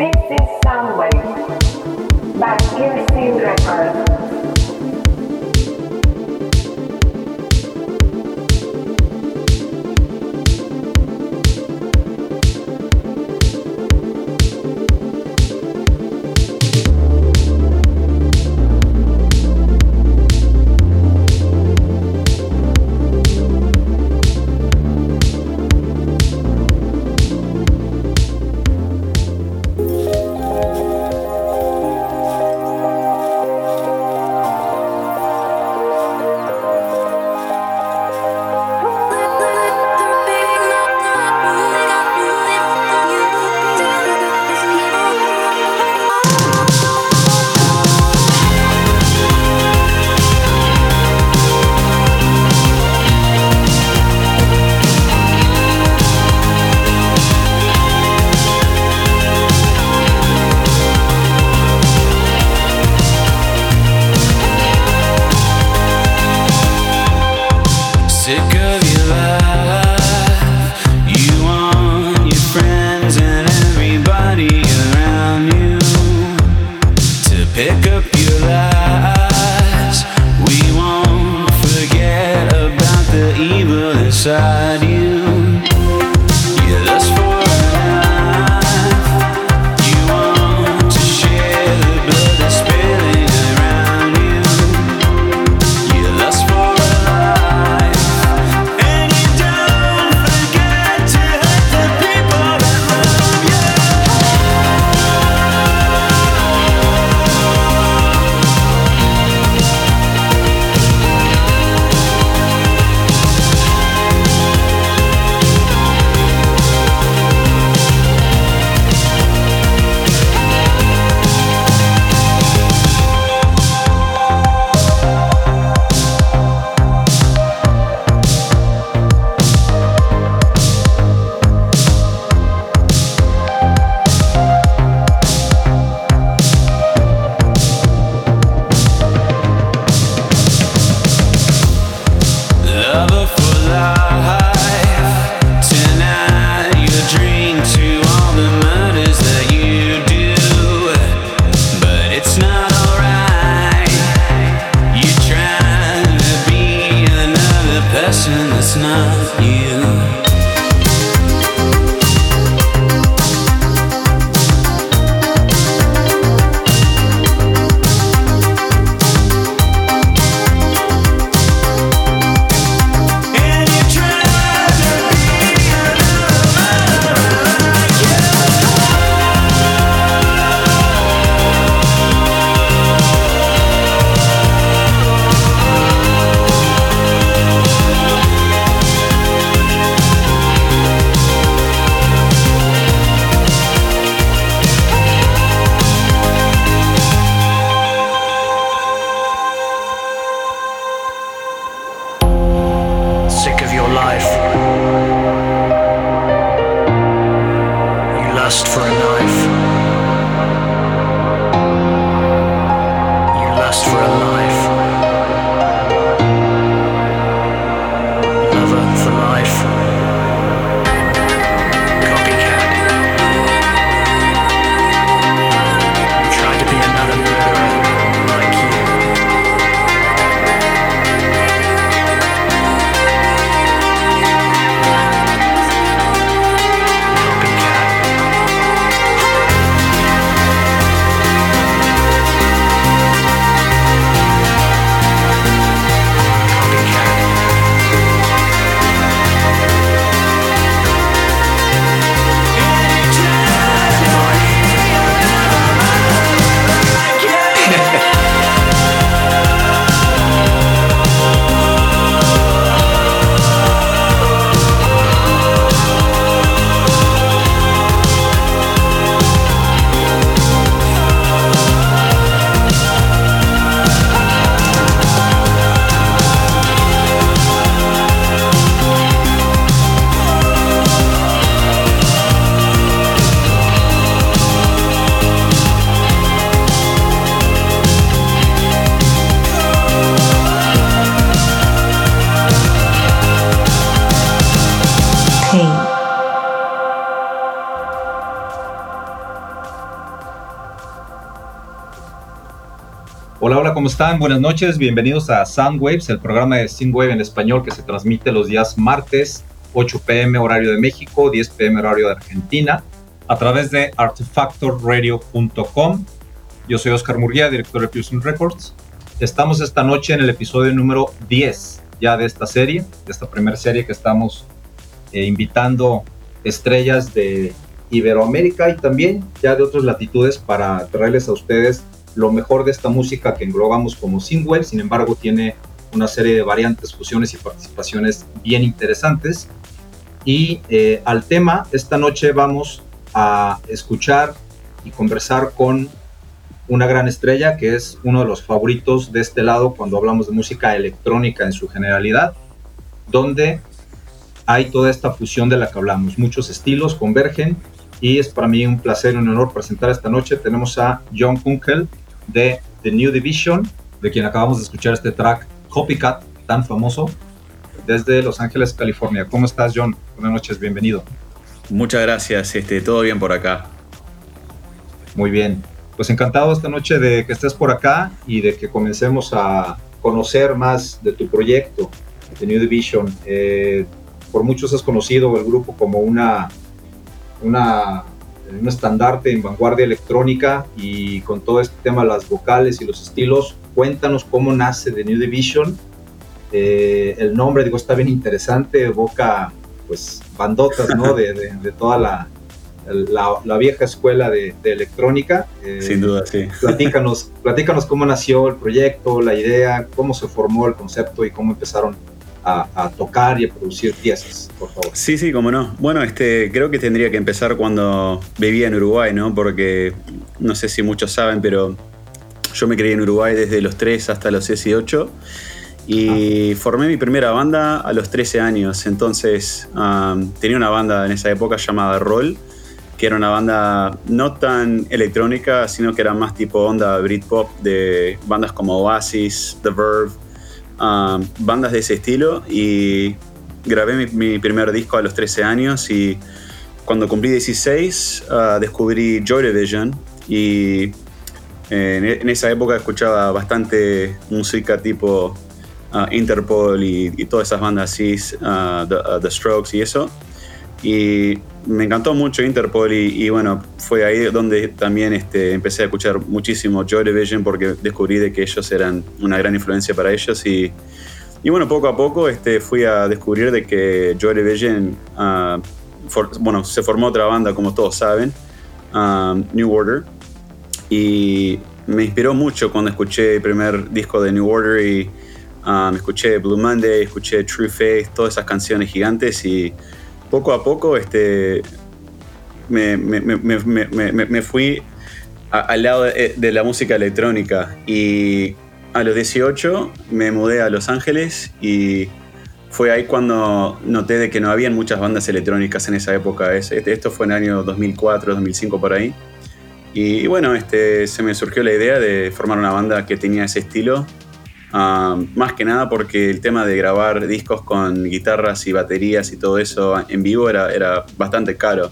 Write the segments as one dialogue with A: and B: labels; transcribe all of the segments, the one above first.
A: This is Soundwave by the Records. Hola, hola, ¿cómo están? Buenas noches, bienvenidos a Soundwaves, el programa de Synthwave en español que se transmite los días martes, 8 pm horario de México, 10 pm horario de Argentina, a través de artefactorradio.com. Yo soy Oscar Murguía, director de Fusion Records. Estamos esta noche en el episodio número 10 ya de esta serie, de esta primera serie que estamos eh, invitando estrellas de Iberoamérica y también ya de otras latitudes para traerles a ustedes lo mejor de esta música que englobamos como single, sin embargo tiene una serie de variantes, fusiones y participaciones bien interesantes. Y eh, al tema, esta noche vamos a escuchar y conversar con una gran estrella que es uno de los favoritos de este lado cuando hablamos de música electrónica en su generalidad, donde hay toda esta fusión de la que hablamos. Muchos estilos convergen y es para mí un placer y un honor presentar esta noche. Tenemos a John Kunkel de The New Division, de quien acabamos de escuchar este track Copycat, tan famoso, desde Los Ángeles, California. ¿Cómo estás, John? Buenas noches, bienvenido.
B: Muchas gracias, este, todo bien por acá.
A: Muy bien. Pues encantado esta noche de que estés por acá y de que comencemos a conocer más de tu proyecto, The New Division. Eh, por muchos has conocido el grupo como una una, un estandarte en vanguardia electrónica y con todo este tema, las vocales y los estilos. Cuéntanos cómo nace The New Division. Eh, el nombre, digo, está bien interesante, evoca pues bandotas, ¿no? De, de, toda la, la, vieja escuela de, electrónica.
B: Eh, Sin duda, sí.
A: Platícanos, platícanos cómo nació el proyecto, la idea, cómo se formó el concepto y cómo empezaron a, tocar y a producir piezas, por favor.
B: Sí, sí, cómo no. Bueno, este, creo que tendría que empezar cuando vivía en Uruguay, ¿no? Porque no sé si muchos saben, pero yo me crié en Uruguay desde los 3 hasta los 18 y ah. formé mi primera banda a los 13 años. Entonces tenía una banda en esa época llamada Roll, que era una banda no tan electrónica, sino que era más tipo onda Britpop de bandas como Oasis, The Verve bandas de ese estilo y grabé mi, primer disco a los 13 años y cuando cumplí 16 ah, descubrí Joy Division y en, esa época escuchaba bastante música tipo ah, Interpol y, todas esas bandas así, ah, The Strokes y eso. Y me encantó mucho Interpol y, bueno, fue ahí donde también este, empecé a escuchar muchísimo Joy Division porque descubrí de que ellos eran una gran influencia para ellos y, y bueno, poco a poco este, fui a descubrir de que Joy Division, ah, bueno, se formó otra banda como todos saben, ah, New Order, y me inspiró mucho cuando escuché el primer disco de New Order y uh, escuché Blue Monday, escuché True Faith, todas esas canciones gigantes y poco a poco este, me, me, fui al lado de, la música electrónica y a los 18 me mudé a Los Ángeles y fue ahí cuando noté de que no habían muchas bandas electrónicas en esa época. Esto fue en el año 2004, 2005 por ahí. Y, bueno, este, se me surgió la idea de formar una banda que tenía ese estilo Ah, más que nada porque el tema de grabar discos con guitarras y baterías y todo eso en vivo era, era bastante caro.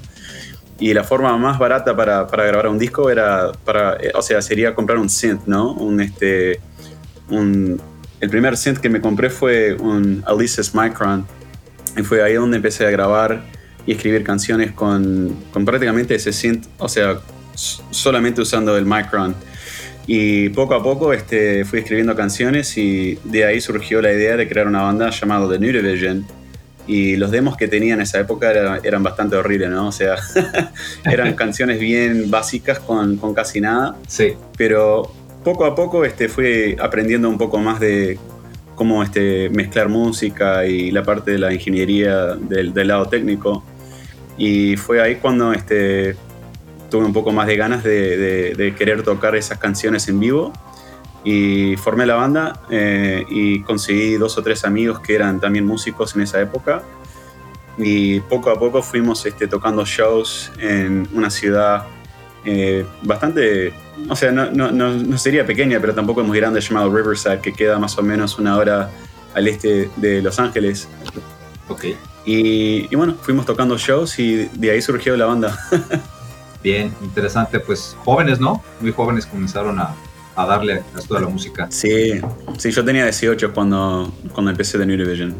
B: Y la forma más barata para, para, grabar un disco era, para, eh, o sea, sería comprar un synth, ¿no? Un, este, un, el primer synth que me compré fue un Alesis Micron. Y fue ahí donde empecé a grabar y escribir canciones con, con prácticamente ese synth, o sea, solamente usando el Micron. Y poco a poco este, fui escribiendo canciones y de ahí surgió la idea de crear una banda llamada The New Division. Y los demos que tenía en esa época eran, bastante horribles, ¿no? O sea, eran canciones bien básicas con, con, casi nada.
A: Sí.
B: Pero poco a poco este, fui aprendiendo un poco más de cómo este, mezclar música y la parte de la ingeniería del, del lado técnico. Y fue ahí cuando este, tuve un poco más de ganas de, querer tocar esas canciones en vivo y formé la banda eh, y conseguí dos o tres amigos que eran también músicos en esa época y poco a poco fuimos este, tocando shows en una ciudad eh, bastante, o sea, no, no, no, sería pequeña, pero tampoco es muy grande, llamado Riverside, que queda más o menos una hora al este de Los Ángeles.
A: Ok.
B: Y, y bueno, fuimos tocando shows y de ahí surgió la banda.
A: Bien, interesante. Pues jóvenes, ¿no? Muy jóvenes comenzaron a, a darle a esto de la música.
B: Sí, sí, yo tenía 18 cuando, cuando empecé de New Division.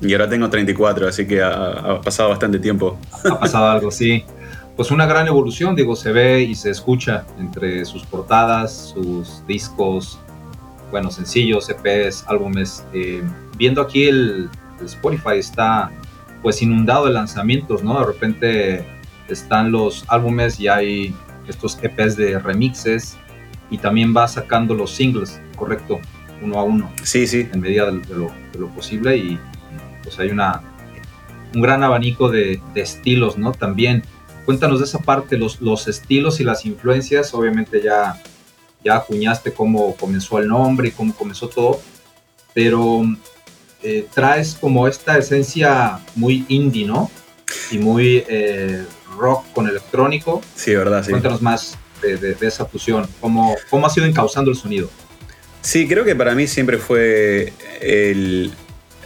B: Y ahora tengo 34, así que ha, pasado bastante tiempo.
A: Ha pasado algo, sí. Pues una gran evolución, digo, se ve y se escucha entre sus portadas, sus discos, bueno, sencillos, EPs, álbumes. Eh, viendo aquí el, el Spotify está pues inundado de lanzamientos, ¿no? De repente están los álbumes y hay estos EPs de remixes y también va sacando los singles, correcto, uno a uno.
B: Sí, sí.
A: En medida de, lo, posible y pues hay una, un gran abanico de, estilos, ¿no? También cuéntanos de esa parte, los, los estilos y las influencias, obviamente ya, ya acuñaste cómo comenzó el nombre y cómo comenzó todo, pero eh, traes como esta esencia muy indie, ¿no? Y muy eh, rock con electrónico.
B: Sí, verdad, sí.
A: Cuéntanos más de, esa fusión, ¿Cómo, cómo ha sido encauzando el sonido.
B: Sí, creo que para mí siempre fue el,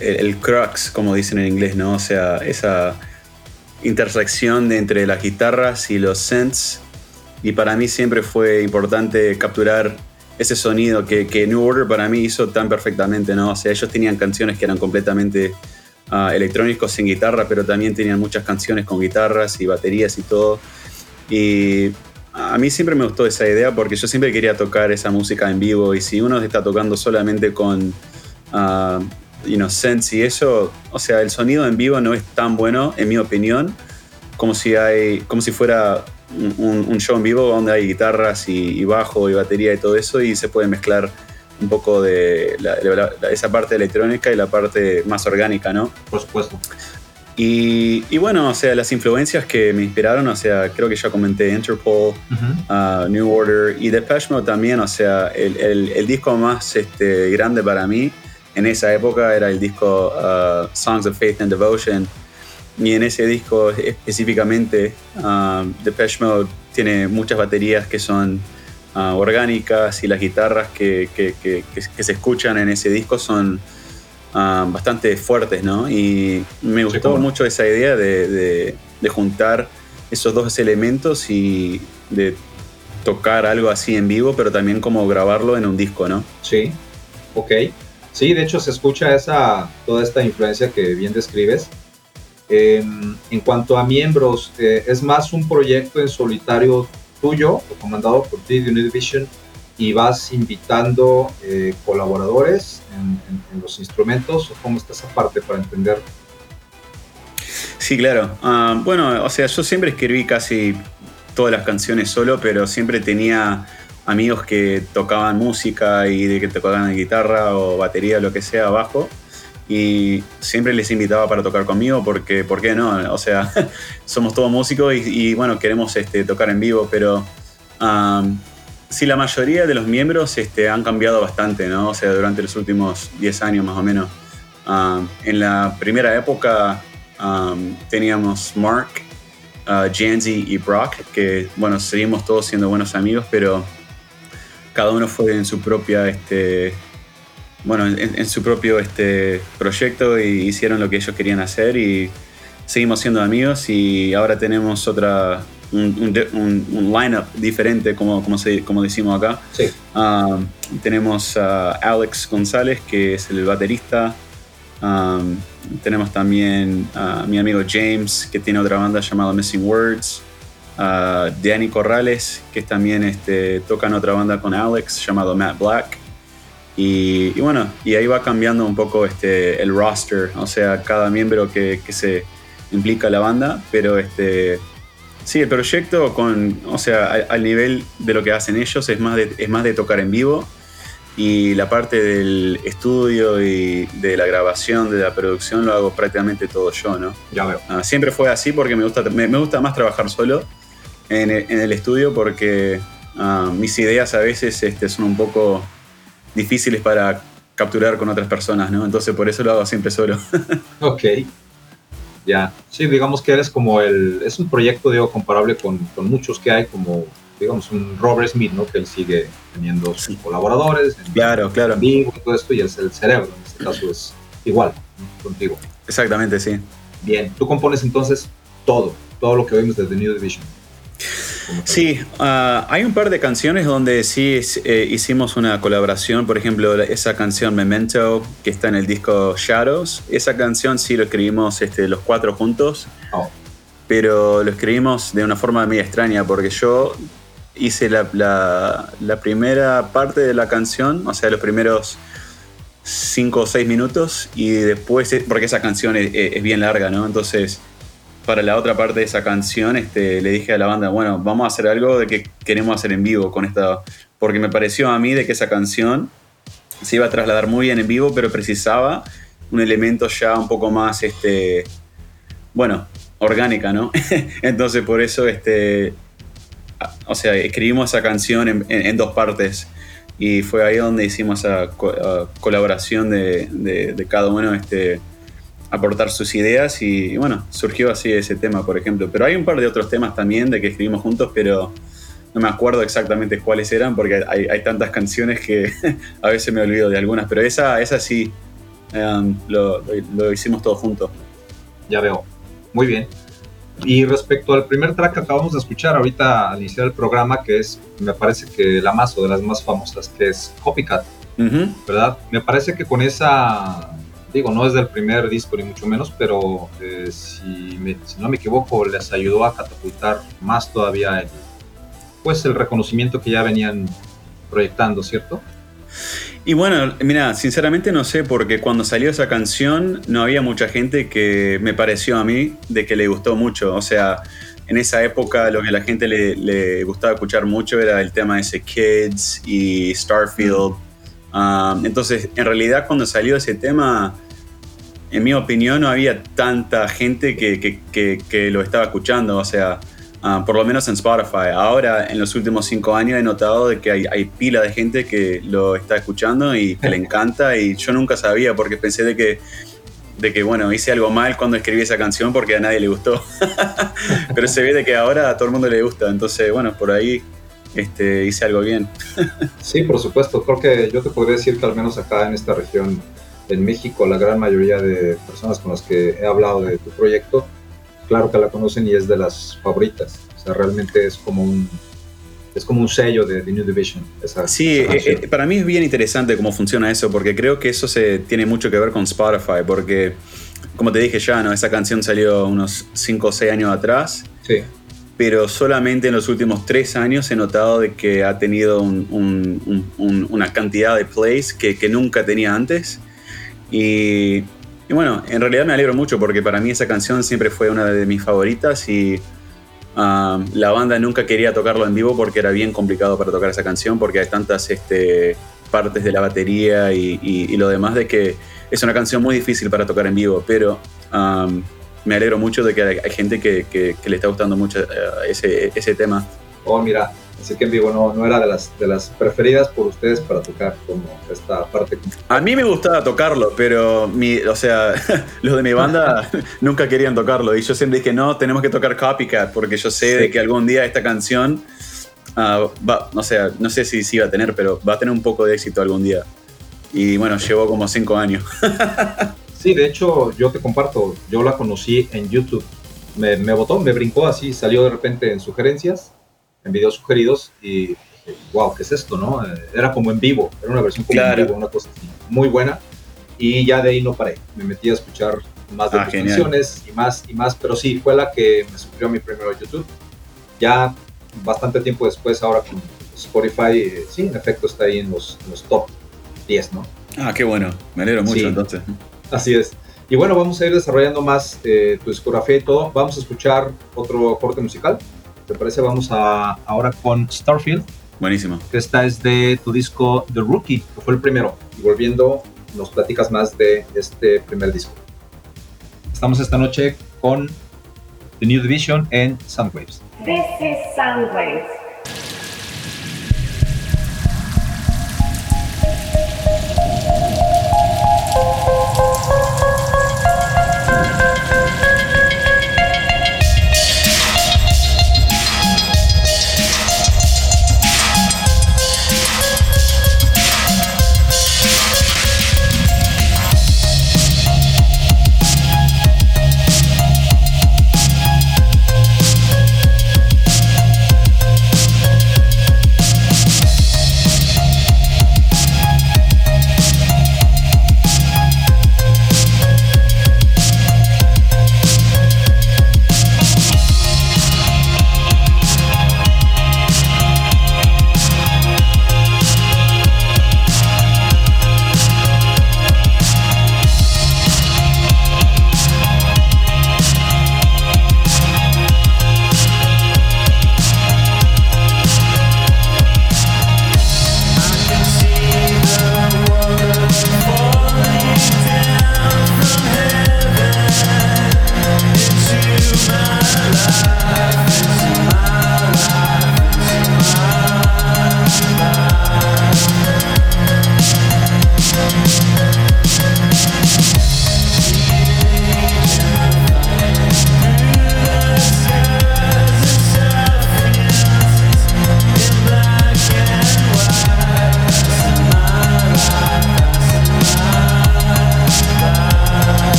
B: el, crux, como dicen en inglés, ¿no? O sea, esa intersección de entre las guitarras y los synths. Y para mí siempre fue importante capturar ese sonido que, que, New Order para mí hizo tan perfectamente, ¿no? O sea, ellos tenían canciones que eran completamente electrónicos sin guitarra, pero también tenían muchas canciones con guitarras y baterías y todo. Y a mí siempre me gustó esa idea porque yo siempre quería tocar esa música en vivo y si uno está tocando solamente con uh, you know, sense y eso, o sea, el sonido en vivo no es tan bueno, en mi opinión, como si, hay, como si fuera un, show en vivo donde hay guitarras y, bajo y batería y todo eso y se puede mezclar un poco de esa parte electrónica y la parte más orgánica, ¿no?
A: Por supuesto.
B: Y, bueno, o sea, las influencias que me inspiraron, o sea, creo que ya comenté Interpol, uh, New Order y Depeche Mode también, o sea, el, el, disco más este, grande para mí en esa época era el disco uh, Songs of Faith and Devotion. Y en ese disco específicamente, uh, Depeche Mode tiene muchas baterías que son orgánicas y las guitarras que, que, que, que se escuchan en ese disco son Ah, bastante fuertes, ¿no? Y me gustó mucho esa idea de, juntar esos dos elementos y de tocar algo así en vivo, pero también como grabarlo en un disco, ¿no?
A: Sí, ok. Sí, de hecho se escucha esa, toda esta influencia que bien describes. Em, en cuanto a miembros, eh, ¿es más un proyecto en solitario tuyo o comandado por ti de Univision y vas invitando eh, colaboradores en, los instrumentos? ¿Cómo está esa parte para entender?
B: Sí, claro. Ah, bueno, o sea, yo siempre escribí casi todas las canciones solo, pero siempre tenía amigos que tocaban música y de que tocaban guitarra o batería, lo que sea, abajo. Y siempre les invitaba para tocar conmigo porque, ¿por qué no? O sea, somos todos músicos y, bueno, queremos este, tocar en vivo, pero Sí, la mayoría de los miembros este, han cambiado bastante, ¿no? O sea, durante los últimos 10 años más o menos. En la primera época um, teníamos Mark, uh, Janzi y Brock, que, bueno, seguimos todos siendo buenos amigos, pero cada uno fue en su propia, este, bueno, en, su propio este, proyecto y hicieron lo que ellos querían hacer y seguimos siendo amigos y ahora tenemos otra un, un, lineup diferente, como, como, se, como decimos acá. Um, tenemos a Alex González, que es el baterista. Um, tenemos también a mi amigo James, que tiene otra banda llamada Missing Words. Uh, Danny Corrales, que también este, toca en otra banda con Alex, llamado Matt Black. Y, bueno, y ahí va cambiando un poco este, el roster, o sea, cada miembro que, que se implica la banda, pero este, Sí, el proyecto con, o sea, al, nivel de lo que hacen ellos es más de, es más de tocar en vivo y la parte del estudio y de la grabación, de la producción, lo hago prácticamente todo yo, ¿no?
A: Ya veo.
B: Ah, siempre fue así porque me gusta, me, gusta más trabajar solo en el, estudio porque ah, mis ideas a veces este, son un poco difíciles para capturar con otras personas, ¿no? Entonces por eso lo hago siempre solo.
A: ok. Ya, sí, digamos que eres como el, es un proyecto, digo, comparable con, con muchos que hay, como, digamos, un Robert Smith, ¿no? Que él sigue teniendo sus colaboradores,
B: en claro, claro.
A: vivo y todo esto, y es el cerebro, en este caso es igual, contigo.
B: Exactamente, sí.
A: Bien, tú compones entonces todo, todo lo que vemos desde New Division.
B: Sí, ah, hay un par de canciones donde sí eh, hicimos una colaboración. Por ejemplo, esa canción Memento, que está en el disco Shadows. Esa canción sí lo escribimos este, los cuatro juntos. Oh. Pero lo escribimos de una forma muy extraña, porque yo hice la, la, primera parte de la canción, o sea, los primeros cinco o seis minutos, y después, porque esa canción es, es bien larga, ¿no? Entonces para la otra parte de esa canción, este, le dije a la banda, bueno, vamos a hacer algo de que queremos hacer en vivo con esta, porque me pareció a mí de que esa canción se iba a trasladar muy bien en vivo, pero precisaba un elemento ya un poco más, este, bueno, orgánica, ¿no? Entonces por eso, este, o sea, escribimos esa canción en, dos partes y fue ahí donde hicimos esa colaboración de, cada uno, este, aportar sus ideas y, bueno, surgió así ese tema, por ejemplo. Pero hay un par de otros temas también de que escribimos juntos, pero no me acuerdo exactamente cuáles eran porque hay, tantas canciones que a veces me olvido de algunas, pero esa, esa sí um, lo, hicimos todos juntos.
A: Ya veo. Muy bien. Y respecto al primer track que acabamos de escuchar ahorita al iniciar el programa, que es, me parece que la más o de las más famosas, que es Copycat, ¿verdad? Me parece que con esa digo, no es del primer disco ni mucho menos, pero eh, si, no me equivoco, les ayudó a catapultar más todavía el, pues el reconocimiento que ya venían proyectando, ¿cierto?
B: Y bueno, mira, sinceramente no sé, porque cuando salió esa canción no había mucha gente que me pareció a mí de que le gustó mucho. O sea, en esa época lo que a la gente le, gustaba escuchar mucho era el tema de ese Kids y Starfield. Ah, entonces, en realidad cuando salió ese tema, en mi opinión no había tanta gente que, lo estaba escuchando, o sea, ah, por lo menos en Spotify. Ahora, en los últimos cinco años he notado de que hay, pila de gente que lo está escuchando y que le encanta y yo nunca sabía porque pensé de que de que, bueno, hice algo mal cuando escribí esa canción porque a nadie le gustó. Pero se ve de que ahora a todo el mundo le gusta. Entonces, bueno, por ahí este, hice algo bien.
A: sí, por supuesto. Creo que yo te podría decir que al menos acá en esta región, en México, la gran mayoría de personas con las que he hablado de tu proyecto, claro que la conocen y es de las favoritas. O sea, realmente es como un, es como un sello de The New Division.
B: sí, eh, eh, para mí es bien interesante cómo funciona eso, porque creo que eso se tiene mucho que ver con Spotify, porque como te dije ya, ¿no? esa canción salió unos 5 o 6 años atrás.
A: Sí
B: pero solamente en los últimos tres años he notado de que ha tenido una cantidad de plays que, nunca tenía antes. Y, bueno, en realidad me alegro mucho porque para mí esa canción siempre fue una de mis favoritas y um, la banda nunca quería tocarlo en vivo porque era bien complicado para tocar esa canción porque hay tantas este, partes de la batería y, lo demás de que es una canción muy difícil para tocar en vivo, pero... Um, me alegro mucho de que hay, gente que, le está gustando mucho eh, ese, tema.
A: Oh, mira, así que en vivo no, no era de las, de las preferidas por ustedes para tocar como esta parte.
B: A mí me gustaba tocarlo, pero mi, o sea, los de mi banda nunca querían tocarlo y yo siempre dije, no, tenemos que tocar Copycat porque yo sé de que algún día esta canción, uh, va, no, sé, no sé si, si va a tener, pero va a tener un poco de éxito algún día. Y bueno, llevó como cinco años.
A: Sí, de hecho, yo te comparto, yo la conocí en YouTube. Me, me botó, me brincó así, salió de repente en sugerencias, en videos sugeridos y wow, ¿qué es esto, no? Eh, era como en vivo, era una versión como en vivo, una cosa así, muy buena. Y ya de ahí no paré, me metí a escuchar más de ah, canciones y más y más, pero sí, fue la que me subió a mi primero YouTube. Ya bastante tiempo después, ahora con Spotify, eh, sí, en efecto está ahí en los, los top 10, ¿no?
B: Ah, qué bueno, me alegro mucho entonces.
A: Así es. Y bueno, vamos a ir desarrollando más eh, tu discografía y todo. Vamos a escuchar otro corte musical. ¿Te parece? Vamos a, ahora con Starfield.
B: Buenísimo.
A: Esta es de tu disco The Rookie, que fue el primero. Y volviendo, nos platicas más de este primer disco. Estamos esta noche con The New Division en Soundwaves.
C: This is Soundwaves.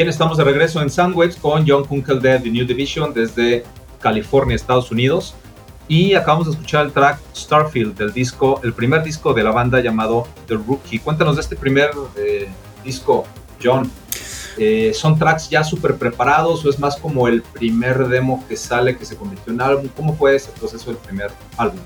A: Bien, estamos de regreso en Soundwaves con John Kunkel de The New Division desde California, Estados Unidos. Y acabamos de escuchar el track Starfield del disco, el primer disco de la banda llamado The Rookie. Cuéntanos de este primer eh, disco, John. Eh, ¿Son tracks ya súper preparados o es más como el primer demo que sale, que se convirtió en álbum? ¿Cómo fue ese proceso del primer álbum?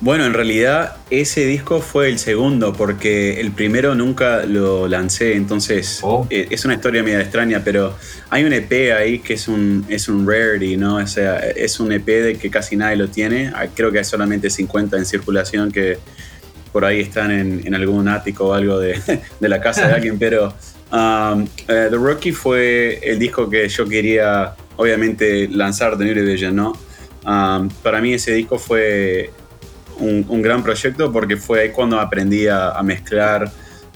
B: Bueno, en realidad ese disco fue el segundo porque el primero nunca lo lancé, entonces
A: Oh.
B: eh, es una historia media extraña, pero hay un EP ahí que es un, es un rarity, ¿no? O sea, es un EP de que casi nadie lo tiene, Ah, creo que hay solamente 50 en circulación que por ahí están en, en algún ático o algo de, de la casa de alguien, pero um, eh, The Rookie fue el disco que yo quería obviamente lanzar de New Division, ¿no? Um, para mí ese disco fue un, un gran proyecto porque fue ahí cuando aprendí a, a mezclar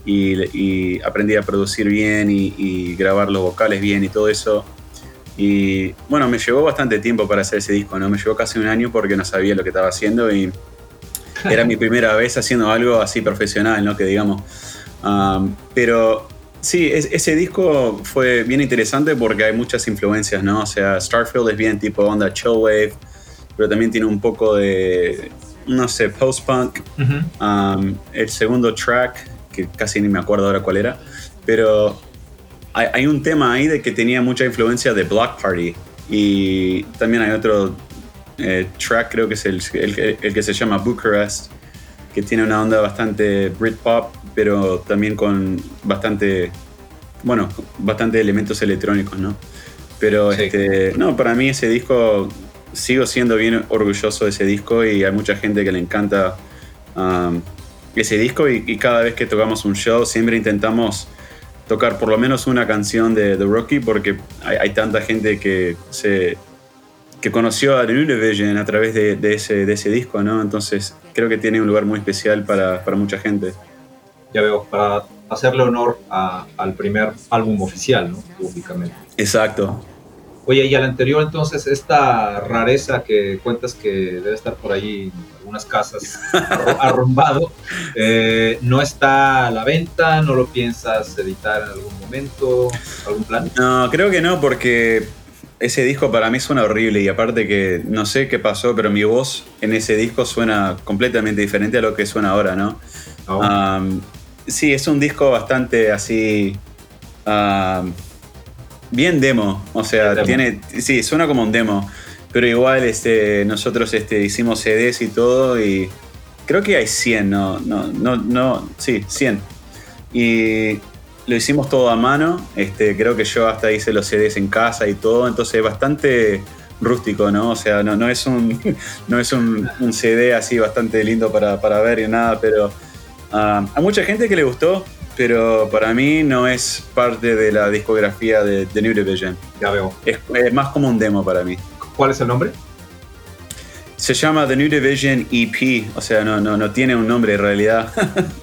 B: y, y aprendí a producir bien y, y grabar los vocales bien y todo eso. Y bueno, me llevó bastante tiempo para hacer ese disco, ¿no? Me llevó casi un año porque no sabía lo que estaba haciendo y era mi primera vez haciendo algo así profesional, ¿no? Que digamos. Um, pero sí, es- ese disco fue bien interesante porque hay muchas influencias, ¿no? O sea, Starfield es bien tipo onda chillwave, pero también tiene un poco de, no sé, post-punk. Um, el segundo track, que casi ni me acuerdo ahora cuál era, pero hay, hay un tema ahí de que tenía mucha influencia de Block Party. Y también hay otro eh, track, creo que es el, el que- el que se llama Bucharest, que tiene una onda bastante Britpop, pero también con bastante, bueno, bastante elementos electrónicos, ¿no? Pero
A: Sí.
B: este, no, para mí ese disco, sigo siendo bien orgulloso de ese disco y hay mucha gente que le encanta um, ese disco y, y cada vez que tocamos un show siempre intentamos tocar por lo menos una canción de The Rookie porque hay, hay tanta gente que se que conoció a The New Division a través de, de ese, de ese disco, ¿no? Entonces creo que tiene un lugar muy especial para, para mucha gente.
A: Ya veo, para hacerle honor a- al primer álbum oficial, ¿no? Públicamente.
B: Exacto.
A: Oye, y al anterior entonces, esta rareza que cuentas que debe estar por ahí en algunas casas arru- arrumbado, eh, ¿no está a la venta? ¿No lo piensas editar en algún momento? ¿Algún plan?
B: No, creo que no, porque ese disco para mí suena horrible y aparte que no sé qué pasó, pero mi voz en ese disco suena completamente diferente a lo que suena ahora, ¿no? Um, sí, es un disco bastante así. um, bien demo. O sea,
A: Demo.
B: tiene. Sí, suena como un demo. Pero igual este, nosotros este, hicimos CDs y todo y creo que hay 100, no, no, no, no, sí, 100. Y lo hicimos todo a mano, este, creo que yo hasta hice los CDs en casa y todo, entonces es bastante rústico, ¿no? O sea, no, no es, un, no es un, un CD así bastante lindo para, para ver y nada, pero ah, a mucha gente que le gustó, pero para mí no es parte de la discografía de, de New Division.
A: Ya veo.
B: Es, es más como un demo para mí.
A: ¿Cuál es el nombre?
B: Se llama The New Division EP, o sea, no, no, no tiene un nombre en realidad.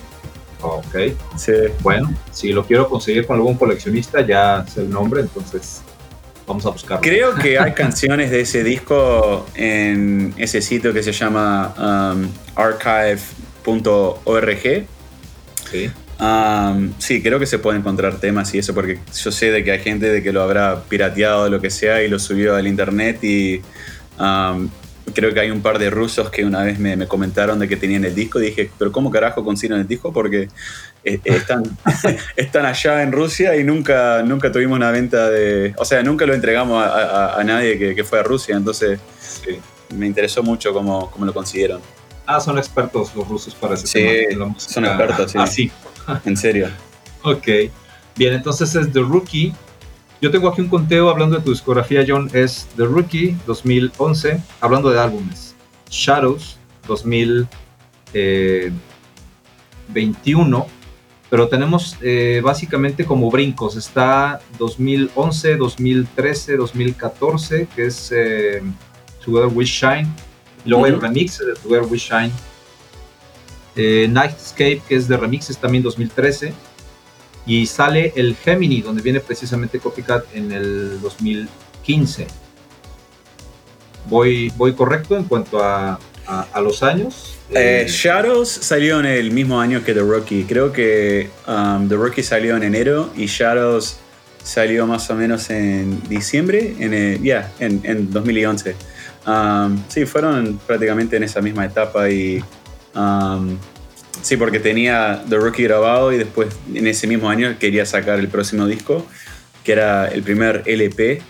A: Ok.
B: Sí.
A: Bueno, si lo quiero conseguir con algún coleccionista, ya sé el nombre, entonces vamos a buscarlo.
B: Creo que hay canciones de ese disco en ese sitio que se llama um, archive.org.
A: Sí.
B: Um, sí, creo que se puede encontrar temas y eso, porque yo sé de que hay gente de que lo habrá pirateado o lo que sea y lo subió al internet y um, creo que hay un par de rusos que una vez me, me comentaron de que tenían el disco y dije, pero ¿cómo carajo consiguen el disco? Porque eh, están, están allá en Rusia y nunca, nunca tuvimos una venta de... O sea, nunca lo entregamos a, a- a nadie que, que fue a Rusia, entonces
A: sí.
B: me interesó mucho cómo, cómo lo consiguieron.
A: Ah, son expertos los rusos para ese
B: Sí,
A: tema.
B: son expertos, sí.
A: Ah, sí.
B: En serio.
A: Ok. Bien, entonces es The Rookie. Yo tengo aquí un conteo hablando de tu discografía, John. Es The Rookie 2011, hablando de álbumes. Shadows 2021. Pero tenemos eh, básicamente como brincos. Está 2011, 2013, 2014, que es eh, Together We Shine. Luego hay
B: Ujú.
A: remixes de Together We Shine. Eh, Nightscape, que es de remixes también 2013. Y sale el Gemini, donde viene precisamente Copycat en el 2015. Voy, voy correcto en cuanto a, a- a los años.
B: Eh,
A: Eh,
B: Shadows salió en el mismo año que The Rookie. Creo que um, The Rookie salió en enero y Shadows salió más o menos en diciembre, en, eh, ya, en, en 2011. Um, sí, fueron prácticamente en esa misma etapa y um, sí, porque tenía The Rookie grabado y después en ese mismo año quería sacar el próximo disco, que era el primer LP,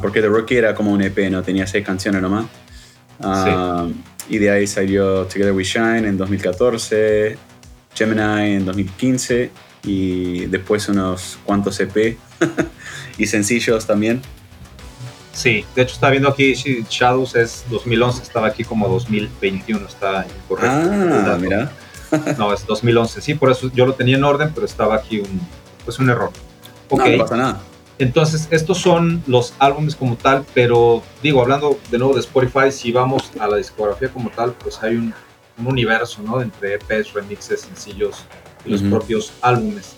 B: porque The Rookie era como un EP, no tenía seis canciones nomás. Um, Y de ahí salió Together We Shine en 2014, Gemini en 2015 y después unos cuantos EP y sencillos también.
A: Sí, de hecho estaba viendo aquí Shadows es 2011, estaba aquí como 2021, está incorrecto.
B: Ah, mira.
A: no, es 2011, sí, por eso yo lo tenía en orden, pero estaba aquí un, pues un error.
B: No,
A: Ok,
B: no pasa nada.
A: entonces estos son los álbumes como tal, pero digo, hablando de nuevo de Spotify, si vamos a la discografía como tal, pues hay un, un universo, ¿no? Entre EPs, remixes, sencillos y los propios álbumes.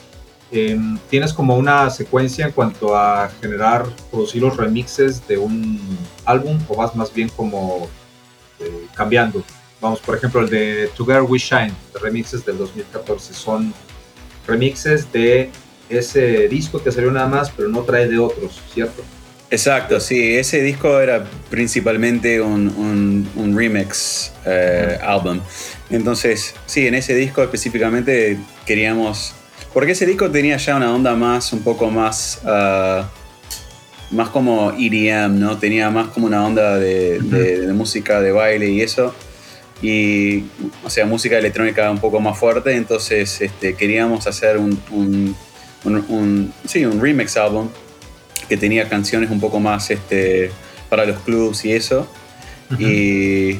A: Em, ¿Tienes como una secuencia en cuanto a generar, producir los remixes de un álbum o vas más bien como eh, cambiando? Vamos, por ejemplo, el de Together We Shine, de remixes del 2014, son remixes de ese disco que salió nada más, pero no trae de otros, ¿cierto?
B: Exacto, sí, ese disco era principalmente un, un- un remix eh, álbum. Entonces, sí, en ese disco específicamente queríamos... Porque ese disco tenía ya una onda más, un poco más... ah, más como EDM, ¿no? Tenía más como una onda de, de- de música de baile y eso. Y, o sea, música electrónica un poco más fuerte. Entonces, este, queríamos hacer un, un, un- un- sí, un remix álbum que tenía canciones un poco más este, para los clubs y eso. Y,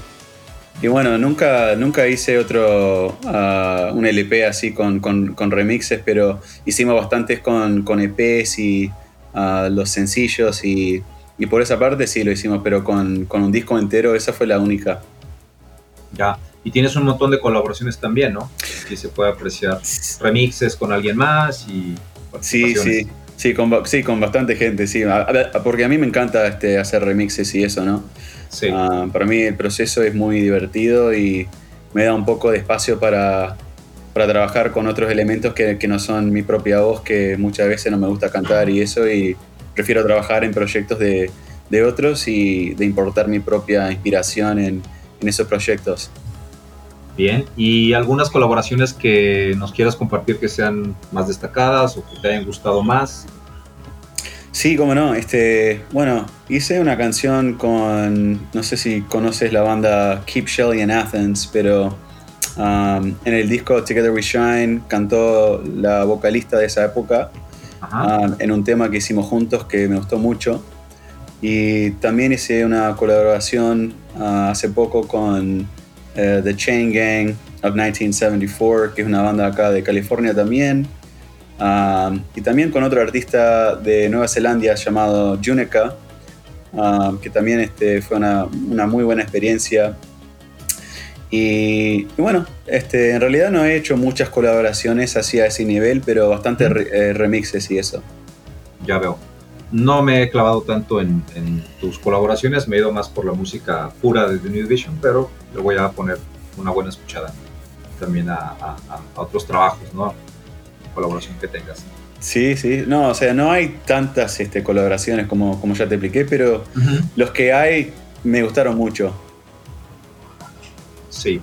B: y bueno, nunca, nunca hice otro, ah, un LP así con, con- con remixes, pero hicimos bastantes con, con EPs y ah, los sencillos y, y por esa parte sí lo hicimos, pero con, con un disco entero esa fue la única.
A: Ya. Y tienes un montón de colaboraciones también, ¿no? Aquí se puede apreciar remixes con alguien más y
B: Sí, sí. Sí con, sí, con bastante gente, sí. A- a- porque a mí me encanta este, hacer remixes y eso, ¿no?
A: Sí.
B: Ah, para mí el proceso es muy divertido y me da un poco de espacio para, para trabajar con otros elementos que, que no son mi propia voz, que muchas veces no me gusta cantar y eso, y prefiero trabajar en proyectos de, de otros y de importar mi propia inspiración en, en esos proyectos.
A: Bien. ¿Y algunas colaboraciones que nos quieras compartir que sean más destacadas o que te hayan gustado más?
B: Sí, cómo no. Este, bueno, hice una canción con, no sé si conoces la banda Keep Shelly in Athens, pero um, en el disco Together We Shine cantó la vocalista de esa época um, en un tema que hicimos juntos que me gustó mucho. Y también hice una colaboración uh, hace poco con eh, The Chain Gang of 1974, que es una banda acá de California también. Um, y también con otro artista de Nueva Zelanda llamado Junica, um, que también este, fue una, una muy buena experiencia. Y, y bueno, este, en realidad no he hecho muchas colaboraciones así a ese nivel, pero bastante re- eh, remixes y eso.
A: Ya veo. No me he clavado tanto en, en tus colaboraciones, me he ido más por la música pura de The New Edition, pero le voy a poner una buena escuchada también a, a- a- a otros trabajos, ¿no? Colaboración que tengas.
B: Sí, sí. No, o sea, no hay tantas este, colaboraciones como, como ya te expliqué, pero los que hay me gustaron mucho.
A: Sí.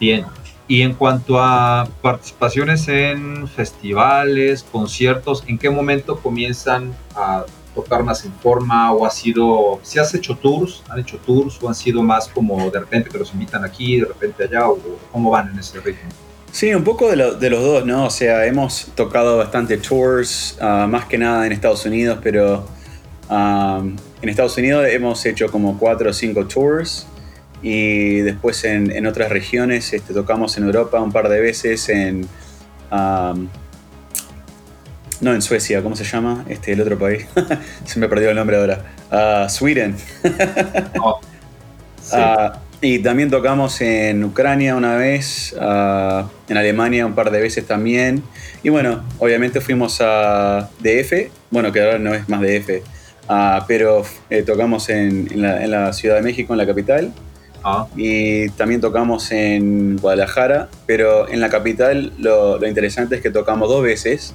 A: Bien. Y en cuanto a participaciones en festivales, conciertos, ¿en qué momento comienzan a tocar más en forma o ha sido, si has hecho tours, han hecho tours o han sido más como de repente que los invitan aquí, de repente allá o cómo van en ese ritmo?
B: Sí, un poco de, lo- de los dos, ¿no? O sea, hemos tocado bastante tours, ah, más que nada en Estados Unidos, pero ah, en Estados Unidos hemos hecho como cuatro o cinco tours y después en, en otras regiones este, tocamos en Europa un par de veces, en... ah, no, en Suecia, ¿cómo se llama? Este, el otro país. se me perdió el nombre ahora. Ah, Sweden.
A: Sí.
B: Ah, y también tocamos en Ucrania una vez, ah, en Alemania un par de veces también. Y bueno, obviamente fuimos a DF, bueno, que ahora no es más DF, pero eh, tocamos en, en la, en la Ciudad de México, en la capital.
A: Ah,
B: Y también tocamos en Guadalajara, pero en la capital lo, lo interesante es que tocamos dos veces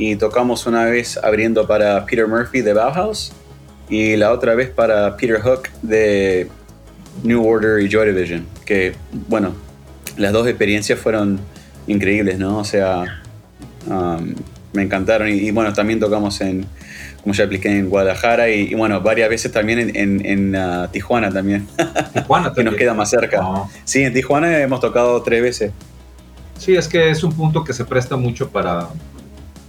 B: y tocamos una vez abriendo para Peter Murphy de Bauhaus y la otra vez para Peter Hook de New Order y Joy Division, que bueno, las dos experiencias fueron increíbles, ¿no? O sea, um, me encantaron y, y, bueno, también tocamos en, como ya expliqué, en Guadalajara y, y bueno, varias veces también en, en, en uh, Tijuana también,
A: Tijuana
B: que nos queda más cerca.
A: No.
B: Sí, en Tijuana hemos tocado tres veces.
A: Sí, es que es un punto que se presta mucho para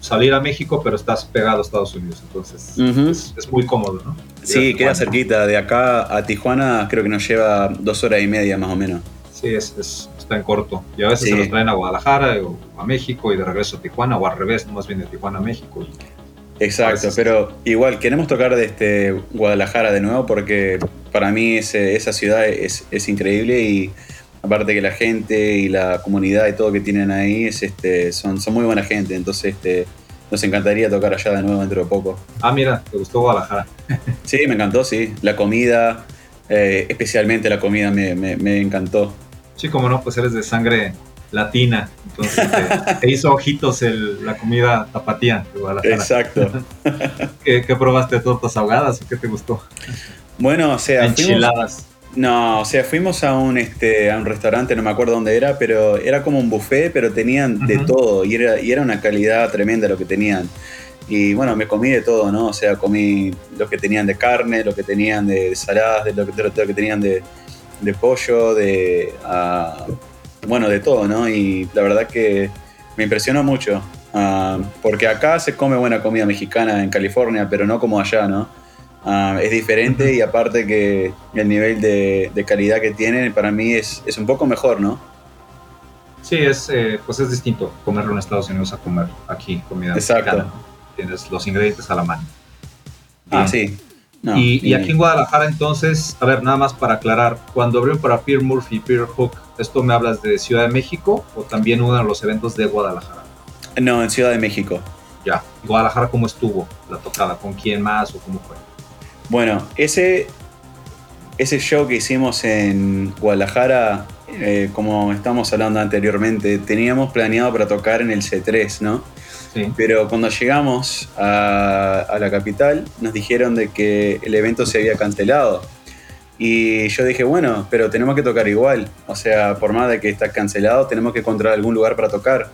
A: salir a México, pero estás pegado a Estados Unidos, entonces es, es muy cómodo, ¿no?
B: Sí, queda cerquita. De acá a Tijuana creo que nos lleva dos horas y media más o menos.
A: Sí, es, es- está en corto. Y a veces
B: Sí.
A: se los traen a Guadalajara o a México y de regreso a Tijuana, o al revés, más bien de Tijuana a México. y-
B: Exacto,
A: veces.
B: pero igual queremos tocar desde Guadalajara de nuevo porque para mí ese- esa ciudad es, es increíble y aparte que la gente y la comunidad y todo que tienen ahí es, este, son, son muy buena gente, entonces este, nos encantaría tocar allá de nuevo dentro de poco.
A: Ah, mira, te gustó Guadalajara.
B: Sí, me encantó, sí. La comida, eh, especialmente la comida me, me- me encantó.
A: Sí, como no, pues eres de sangre latina, entonces te, te hizo ojitos el- la comida tapatía de Guadalajara.
B: Exacto.
A: ¿Qué, qué probaste? ¿Tortas ahogadas o qué te gustó?
B: Bueno, o sea, fuimos-
A: Enchiladas.
B: No, o sea, fuimos a un, este, a un restaurante, no me acuerdo dónde era, pero era como un buffet, pero tenían de todo y era, y era una calidad tremenda lo que tenían. Y bueno, me comí de todo, ¿no? O sea, comí lo que tenían de carne, lo que tenían de, de saladas, de lo que, de lo que tenían de, de pollo, de... ah, bueno, de todo, ¿no? Y la verdad que me impresionó mucho. ah, porque acá se come buena comida mexicana en California, pero no como allá, ¿no? Ah, es diferente y aparte que el nivel de, de calidad que tienen para mí es, es un poco mejor, ¿no?
A: Sí, es, eh, pues es distinto comerlo en Estados Unidos a comer aquí comida
B: Exacto.
A: mexicana. ¿no? Tienes los ingredientes a la mano.
B: Ah, sí. No,
A: y, aquí en Guadalajara, entonces, a ver, nada más para aclarar, cuando abrió para Peter Murphy y Peter Hook, ¿esto me hablas de Ciudad de México o también uno de los eventos de Guadalajara?
B: No, en Ciudad de México.
A: Ya, ¿Y Guadalajara, ¿cómo estuvo la tocada? ¿Con quién más o cómo fue?
B: Bueno, ese, ese show que hicimos en Guadalajara, eh, como estamos hablando anteriormente, teníamos planeado para tocar en el C3, ¿no?
A: Sí.
B: Pero cuando llegamos a, a la capital, nos dijeron de que el evento se había cancelado. Y yo dije, bueno, pero tenemos que tocar igual. O sea, por más de que está cancelado, tenemos que encontrar algún lugar para tocar.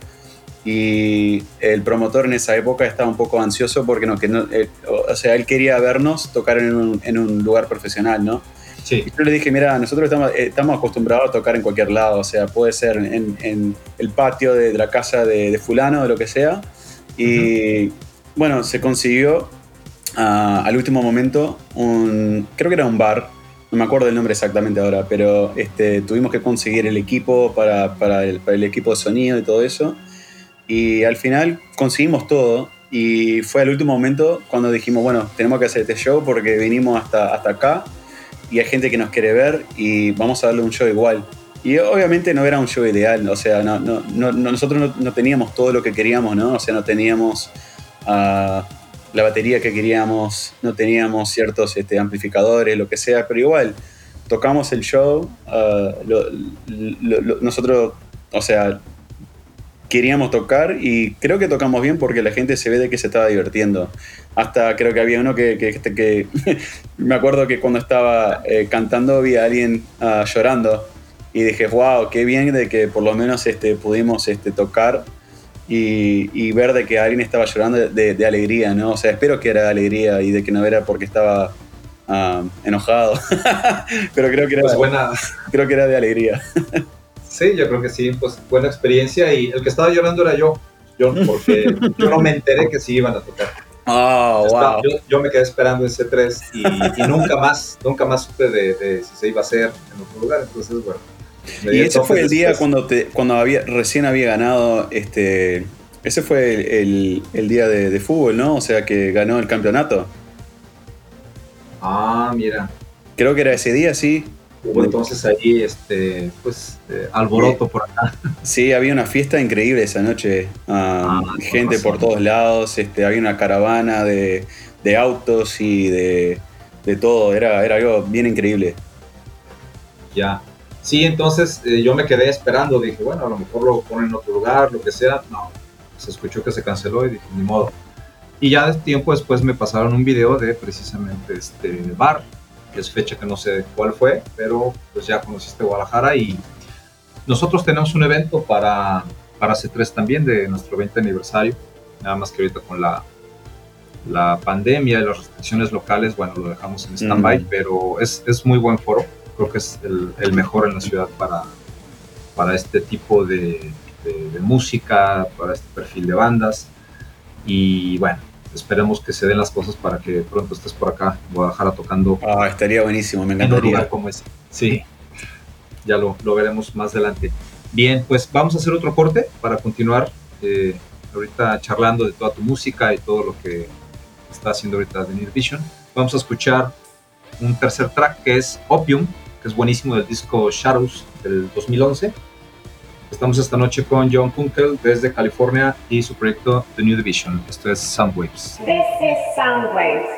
B: Y el promotor en esa época estaba un poco ansioso porque no, que no, eh, o sea, él quería vernos tocar en un, en un lugar profesional, ¿no?
A: Sí,
B: Y yo le dije, mira, nosotros estamos, eh, estamos acostumbrados a tocar en cualquier lado, o sea, puede ser en, en el patio de, de la casa de, de fulano, de lo que sea. Y bueno, se consiguió ah, al último momento un, creo que era un bar, no me acuerdo el nombre exactamente ahora, pero este, tuvimos que conseguir el equipo para, para el, para el equipo de sonido y todo eso. Y al final conseguimos todo. Y fue al último momento cuando dijimos, bueno, tenemos que hacer este show porque vinimos hasta, hasta acá y hay gente que nos quiere ver y vamos a darle un show igual. Y obviamente no era un show ideal, o sea, no, no, no- no- nosotros no, teníamos todo lo que queríamos, ¿no? O sea, no teníamos ah, la batería que queríamos, no teníamos ciertos este, amplificadores, lo que sea, pero igual tocamos el show, ah, nosotros, o sea, queríamos tocar y creo que tocamos bien porque la gente se ve de que se estaba divirtiendo. Hasta creo que había uno que, que, que- que- me acuerdo que cuando estaba eh, cantando vi a alguien ah, llorando y dije, wow, qué bien de que por lo menos este, pudimos este, tocar y, y ver de que alguien estaba llorando de, de- de alegría, ¿no? O sea, espero que era de alegría y de que no era porque estaba ah, enojado, pero creo que, era,
A: pues buena,
B: creo que era de alegría.
A: sí, yo creo que sí, pues buena experiencia y el que estaba llorando era yo, yo porque yo no me enteré que sí iban a tocar.
B: Oh,
A: Estaba-
B: wow.
A: yo, yo me quedé esperando ese 3 y, y nunca más, nunca más supe de, de si se iba a hacer en otro lugar, entonces bueno.
B: Y ese fue el día
A: después.
B: cuando, te, cuando había, recién había ganado, este, ese fue el, el- el día de, de fútbol, ¿no? O sea, que ganó el campeonato.
A: Ah, mira.
B: Creo que era ese día, sí.
A: Hubo entonces ahí, este, pues, eh, alboroto por acá.
B: Sí, había una fiesta increíble esa noche. Ah,
A: Ah,
B: gente por todos lados, este, había una caravana de, de autos y de, de todo. Era, era algo bien increíble.
A: Ya. Sí, entonces eh, yo me quedé esperando, dije, bueno, a lo mejor lo ponen en otro lugar, lo que sea. No, se escuchó que se canceló y dije, ni modo. Y ya tiempo después me pasaron un video de precisamente este bar, es fecha que no sé cuál fue, pero pues ya conociste Guadalajara y nosotros tenemos un evento para, para C3 también de nuestro 20 aniversario, nada más que ahorita con la, la pandemia y las restricciones locales, bueno, lo dejamos en stand-by, pero es, es, muy buen foro, creo que es el, el, mejor en la ciudad para, para este tipo de, de, de música, para este perfil de bandas. Y bueno, esperemos que se den las cosas para que pronto estés por acá, Guadalajara, tocando.
B: Ah, estaría buenísimo, me encantaría.
A: En un lugar como ese. Sí, ya lo, lo, veremos más adelante. Bien, pues vamos a hacer otro corte para continuar eh, ahorita charlando de toda tu música y todo lo que está haciendo ahorita The Near Vision. Vamos a escuchar un tercer track que es Opium, que es buenísimo del disco Shadows del 2011. Estamos esta noche con John Kunkel desde California y su proyecto The New Division. Esto es Soundwaves.
C: This is Soundwaves.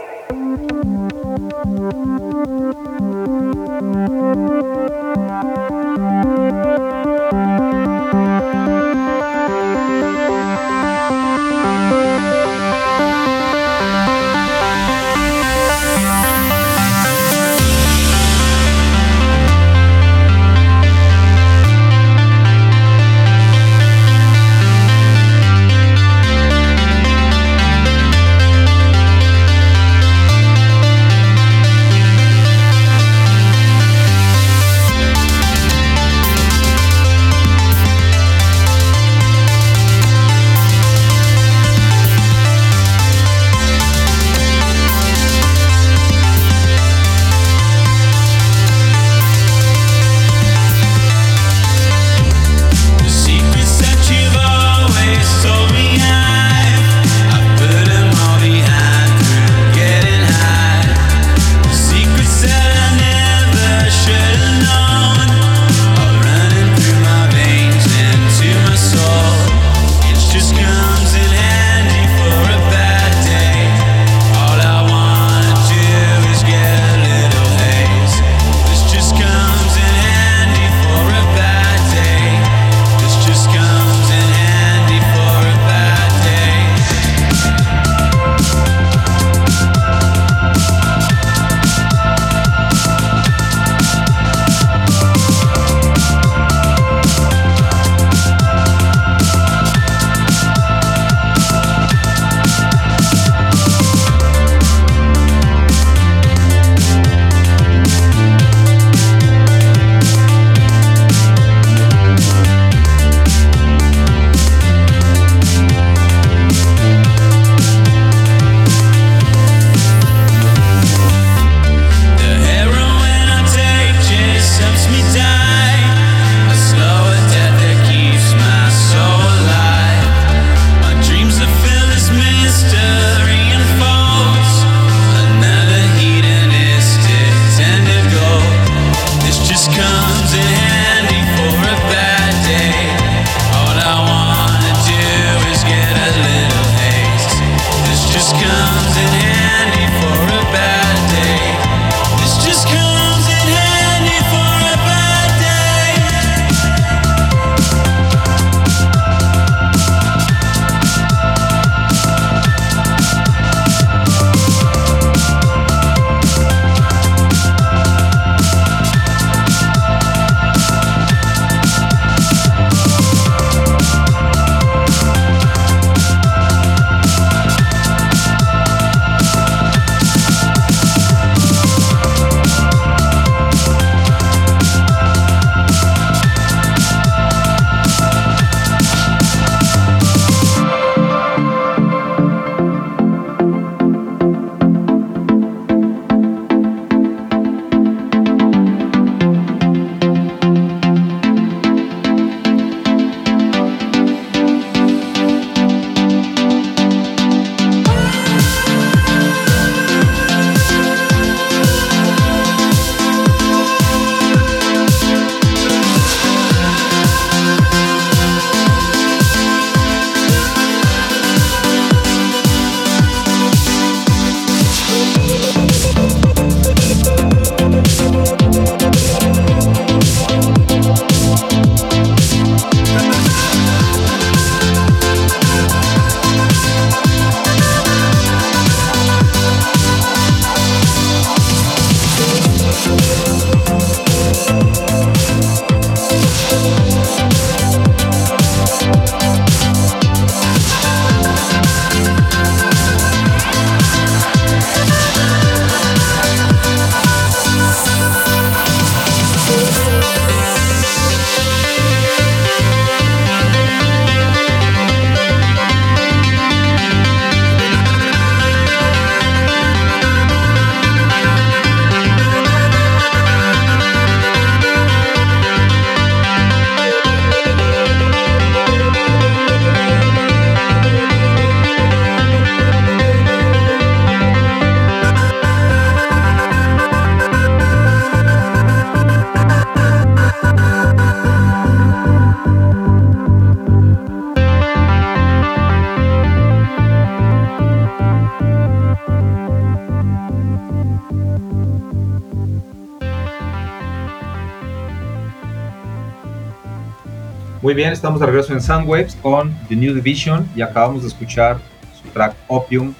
A: Muy bien, estamos de regreso en Soundwaves con The New Division y acabamos de escuchar su track Opium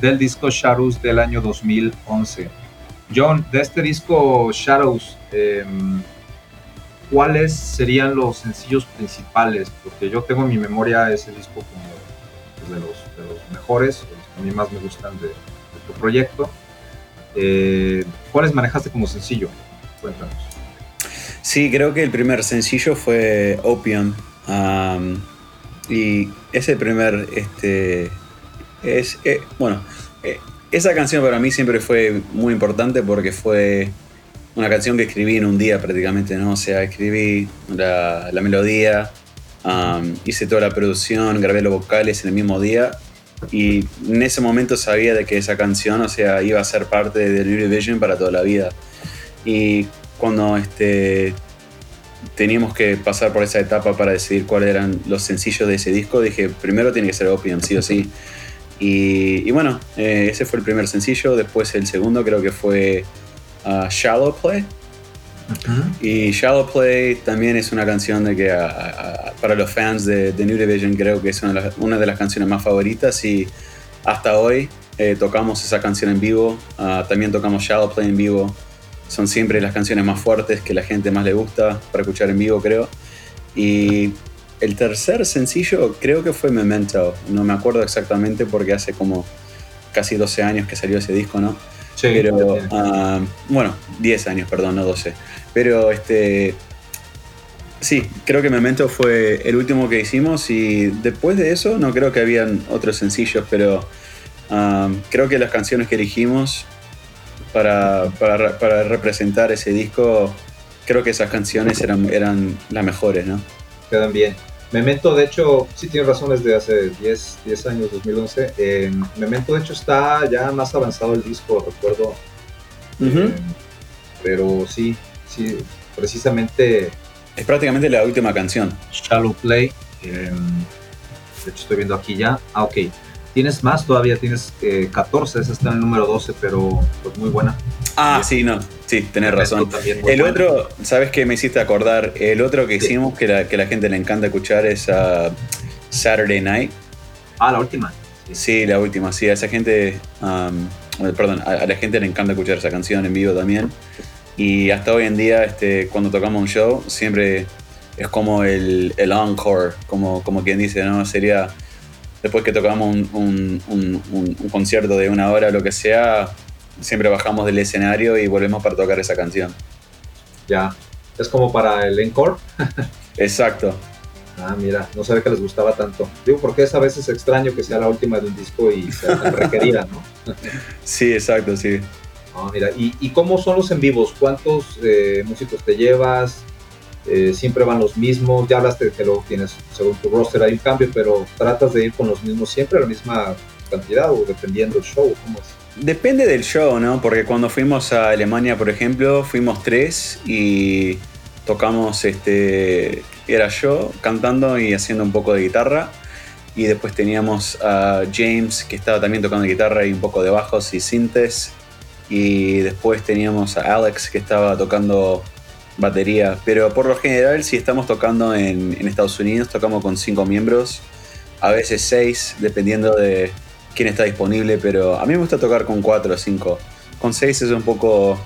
A: del disco Shadows del año 2011. John, de este disco Shadows, em, ¿cuáles serían los sencillos principales? Porque yo tengo en mi memoria ese disco como pues, de, los, de, los, mejores, los que a mí más me gustan de, de tu proyecto. Eh, ¿Cuáles manejaste como sencillo? Cuéntanos.
B: Sí, creo que el primer sencillo fue Opium. Um, y ese primer, este, es, eh, bueno, eh, esa canción para mí siempre fue muy importante porque fue una canción que escribí en un día prácticamente, ¿no? O sea, escribí la, la melodía, um, hice toda la producción, grabé los vocales en el mismo día y en ese momento sabía de que esa canción, o sea, iba a ser parte de New Division para toda la vida. Y cuando este, teníamos que pasar por esa etapa para decidir cuáles eran los sencillos de ese disco, dije, primero tiene que ser Opium, sí o sí. Y, y bueno, eh, ese fue el primer sencillo, después el segundo creo que fue uh, Shallow Play. Uh -huh. Y Shallow Play también es una canción de que a, a, para los fans de, de, New Division creo que es una de, las, una de, las, canciones más favoritas y hasta hoy eh, tocamos esa canción en vivo, uh, también tocamos Shallow Play en vivo, son siempre las canciones más fuertes que la gente más le gusta para escuchar en vivo creo. Y el tercer sencillo creo que fue Memento, no me acuerdo exactamente porque hace como casi 12 años que salió ese disco, ¿no?
A: Sí,
B: pero uh, bueno, 10 años, perdón, no 12. Pero este sí, creo que Memento fue el último que hicimos y después de eso no creo que habían otros sencillos, pero um, creo que las canciones que elegimos para, para, para, representar ese disco, creo que esas canciones eran, eran las mejores, ¿no?
A: Quedan bien. Memento, de hecho, sí tiene razón, desde hace 10, 10 años, 2011. Eh, Memento, de hecho, está ya más avanzado el disco, recuerdo. Uh -huh. eh, pero sí, sí, precisamente.
B: Es prácticamente la última canción.
A: Shallow Play. Eh, de hecho, estoy viendo aquí ya. Ah, ok. Tienes más todavía, tienes eh, 14, esa está en el número 12, pero pues muy buena.
B: Ah, sí, no, sí, tenés razón. El buena. otro, ¿sabes qué me hiciste acordar? El otro que sí. hicimos, que la, que la gente le encanta escuchar, es uh, Saturday Night.
A: Ah, la última.
B: Sí, sí la última, sí, a esa gente, um, perdón, a, a, la gente le encanta escuchar esa canción en vivo también. Y hasta hoy en día, este, cuando tocamos un show, siempre es como el, el encore, como, como quien dice, ¿no? Sería después que tocamos un, un, un, un, concierto de una hora, lo que sea, siempre bajamos del escenario y volvemos para tocar esa canción.
A: Ya, es como para el encore.
B: Exacto.
A: Ah, mira, no sabía que les gustaba tanto. Digo, porque es a veces extraño que sea la última de un disco y sea tan requerida, ¿no?
B: sí, exacto, sí.
A: Ah, mira, ¿y, ¿y, cómo son los en vivos? ¿Cuántos eh, músicos te llevas? Eh, siempre van los mismos, ya hablaste de que luego tienes, según tu roster hay un cambio, pero tratas de ir con los mismos siempre, la misma cantidad o dependiendo del show, ¿cómo es?
B: Depende del show, ¿no? Porque cuando fuimos a Alemania, por ejemplo, fuimos tres y tocamos, este, era yo cantando y haciendo un poco de guitarra. Y después teníamos a James, que estaba también tocando guitarra y un poco de bajos y sintes. Y después teníamos a Alex, que estaba tocando batería. Pero por lo general, si estamos tocando en, en, Estados Unidos, tocamos con cinco miembros, a veces seis, dependiendo de quién está disponible. Pero a mí me gusta tocar con cuatro o cinco. Con seis es un poco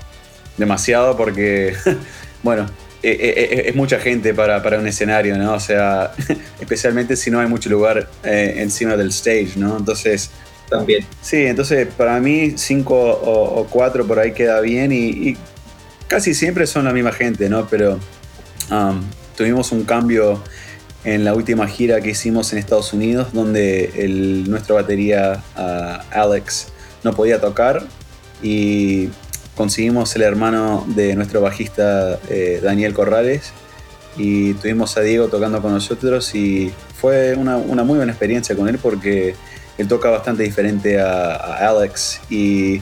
B: demasiado porque, bueno, es, e, e, es, mucha gente para, para, un escenario, ¿no? O sea, especialmente si no hay mucho lugar eh, encima del stage, ¿no? Entonces.
A: También.
B: Sí, entonces para mí cinco o, o cuatro por ahí queda bien y, y casi siempre son la misma gente, ¿no? Pero um, tuvimos un cambio en la última gira que hicimos en Estados Unidos, donde el, nuestro batería uh, Alex no podía tocar y conseguimos el hermano de nuestro bajista eh, Daniel Corrales y tuvimos a Diego tocando con nosotros y fue una, una, muy buena experiencia con él porque él toca bastante diferente a, a Alex y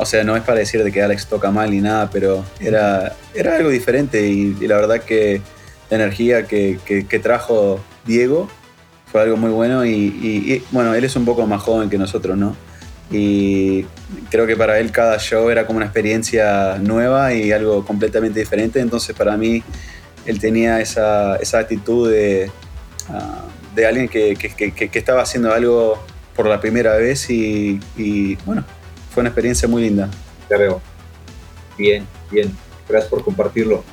B: o sea, no es para decir de que Alex toca mal ni nada, pero era, era algo diferente y, la verdad que la energía que, que, trajo Diego fue algo muy bueno y, bueno, él es un poco más joven que nosotros, ¿no? Y creo que para él cada show era como una experiencia nueva y algo completamente diferente, entonces para mí él tenía esa, esa actitud de, ah, de alguien que, que- estaba haciendo algo por la primera vez y, bueno, fue una experiencia muy linda.
A: Ya veo. Bien, bien. Gracias por compartirlo.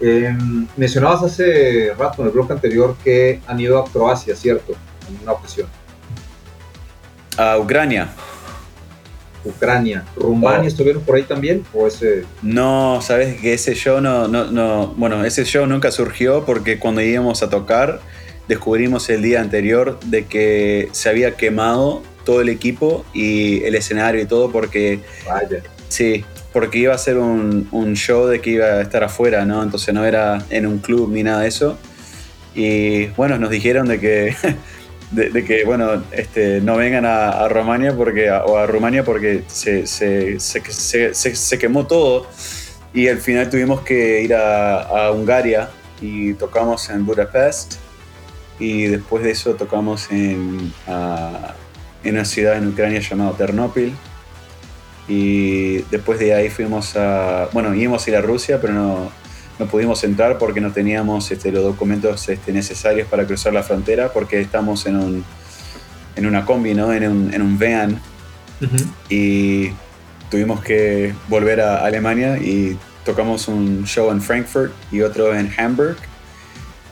A: Eh, mencionabas hace rato en el blog anterior que han ido a Croacia, ¿cierto? En una ocasión.
B: A Ucrania.
A: Ucrania. ¿Rumania
B: Oh.
A: estuvieron por ahí también? ¿O ese.?
B: No, sabes que ese show no, no, no, bueno, ese show nunca surgió porque cuando íbamos a tocar descubrimos el día anterior de que se había quemado todo el equipo y el escenario y todo porque,
A: Vaya.
B: sí, porque iba a ser un, un show de que iba a estar afuera, ¿no? Entonces no era en un club ni nada de eso. Y bueno, nos dijeron de que, de, de que bueno, este, no vengan a, a Rumania porque, o a Rumania porque se, se, se, se- quemó todo. Y al final tuvimos que ir a, a Hungaria y tocamos en Budapest. Y después de eso tocamos en, ah, en una ciudad en Ucrania llamada Ternopil. Y después de ahí fuimos a. Bueno, íbamos a ir a Rusia, pero no, no pudimos entrar porque no teníamos este, los documentos este, necesarios para cruzar la frontera, porque estamos en, un, en una combi, ¿no? en, un, en un van, y tuvimos que volver a Alemania y tocamos un show en Frankfurt y otro en Hamburg.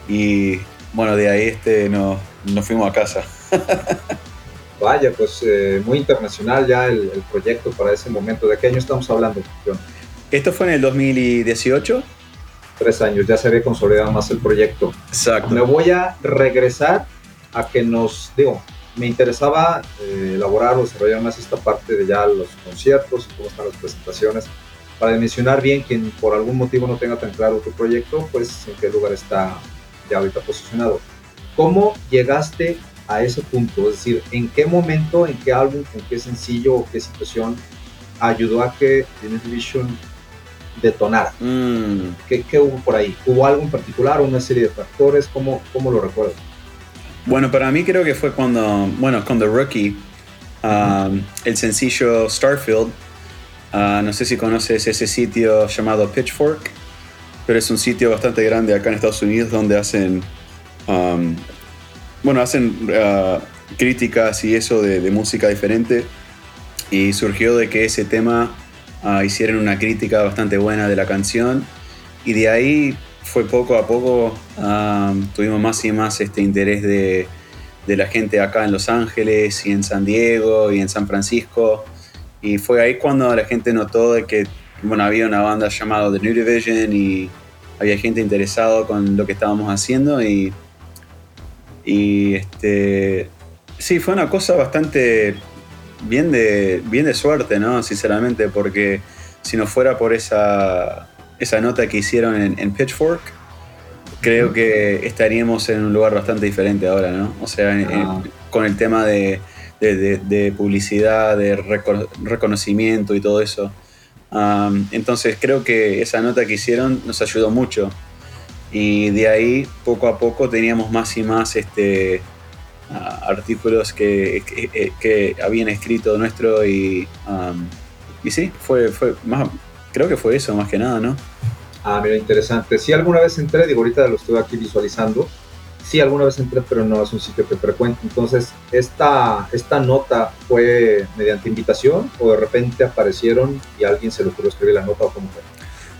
B: Y bueno, de ahí este, nos, nos fuimos a casa.
A: Vaya, pues eh, muy internacional ya el, el proyecto para ese momento. ¿De qué año estamos hablando? John?
B: Esto fue en el 2018.
A: Tres años, ya se había consolidado más el proyecto. Me
B: Exacto.
A: voy a regresar a que nos, digo, me interesaba eh, elaborar o desarrollar más esta parte de ya los conciertos, cómo están las presentaciones, para dimensionar bien quien por algún motivo no tenga tan claro tu proyecto, pues en qué lugar está ya ahorita posicionado. ¿Cómo llegaste a ese punto? Es decir, ¿en qué momento, en qué álbum, en qué sencillo o qué situación ayudó a que Teenage Division detonara?
B: Mm,
A: ¿Qué, qué hubo por ahí? ¿Hubo algo en particular, una serie de factores? ¿Cómo, cómo lo recuerdas?
B: Bueno, para mí creo que fue cuando, bueno, con The Rookie, um, el sencillo Starfield. ah, no sé si conoces ese sitio llamado Pitchfork, pero es un sitio bastante grande acá en Estados Unidos donde hacen, um, bueno, hacen ah, críticas y eso de, de música diferente. Y surgió de que ese tema ah, hicieron una crítica bastante buena de la canción. Y de ahí fue poco a poco, um, tuvimos más y más este interés de, de la gente acá en Los Ángeles y en San Diego y en San Francisco. Y fue ahí cuando la gente notó de que bueno, había una banda llamada The New Division y había gente interesado con lo que estábamos haciendo y, y este, sí, fue una cosa bastante bien de, bien de suerte, ¿no? Sinceramente, porque si no fuera por esa, esa nota que hicieron en, en Pitchfork, creo que estaríamos en un lugar bastante diferente ahora, ¿no? O sea, en- en-
A: Ah.
B: con el tema de, de- de- de publicidad, de reco- reconocimiento y todo eso. Um, entonces creo que esa nota que hicieron nos ayudó mucho. Y de ahí, poco a poco, teníamos más y más este, ah, artículos que, que- que habían escrito nuestro y, um, y sí, fue, fue más, creo que fue eso más que nada, ¿no?
A: Ah, mira, interesante. Sí, alguna vez entré, digo, ahorita lo estoy aquí visualizando. Sí, alguna vez entré, pero no es un sitio que frecuento. Entonces, esta, esta nota fue mediante invitación o de repente aparecieron y alguien se le ocurrió escribir la nota o cómo fue.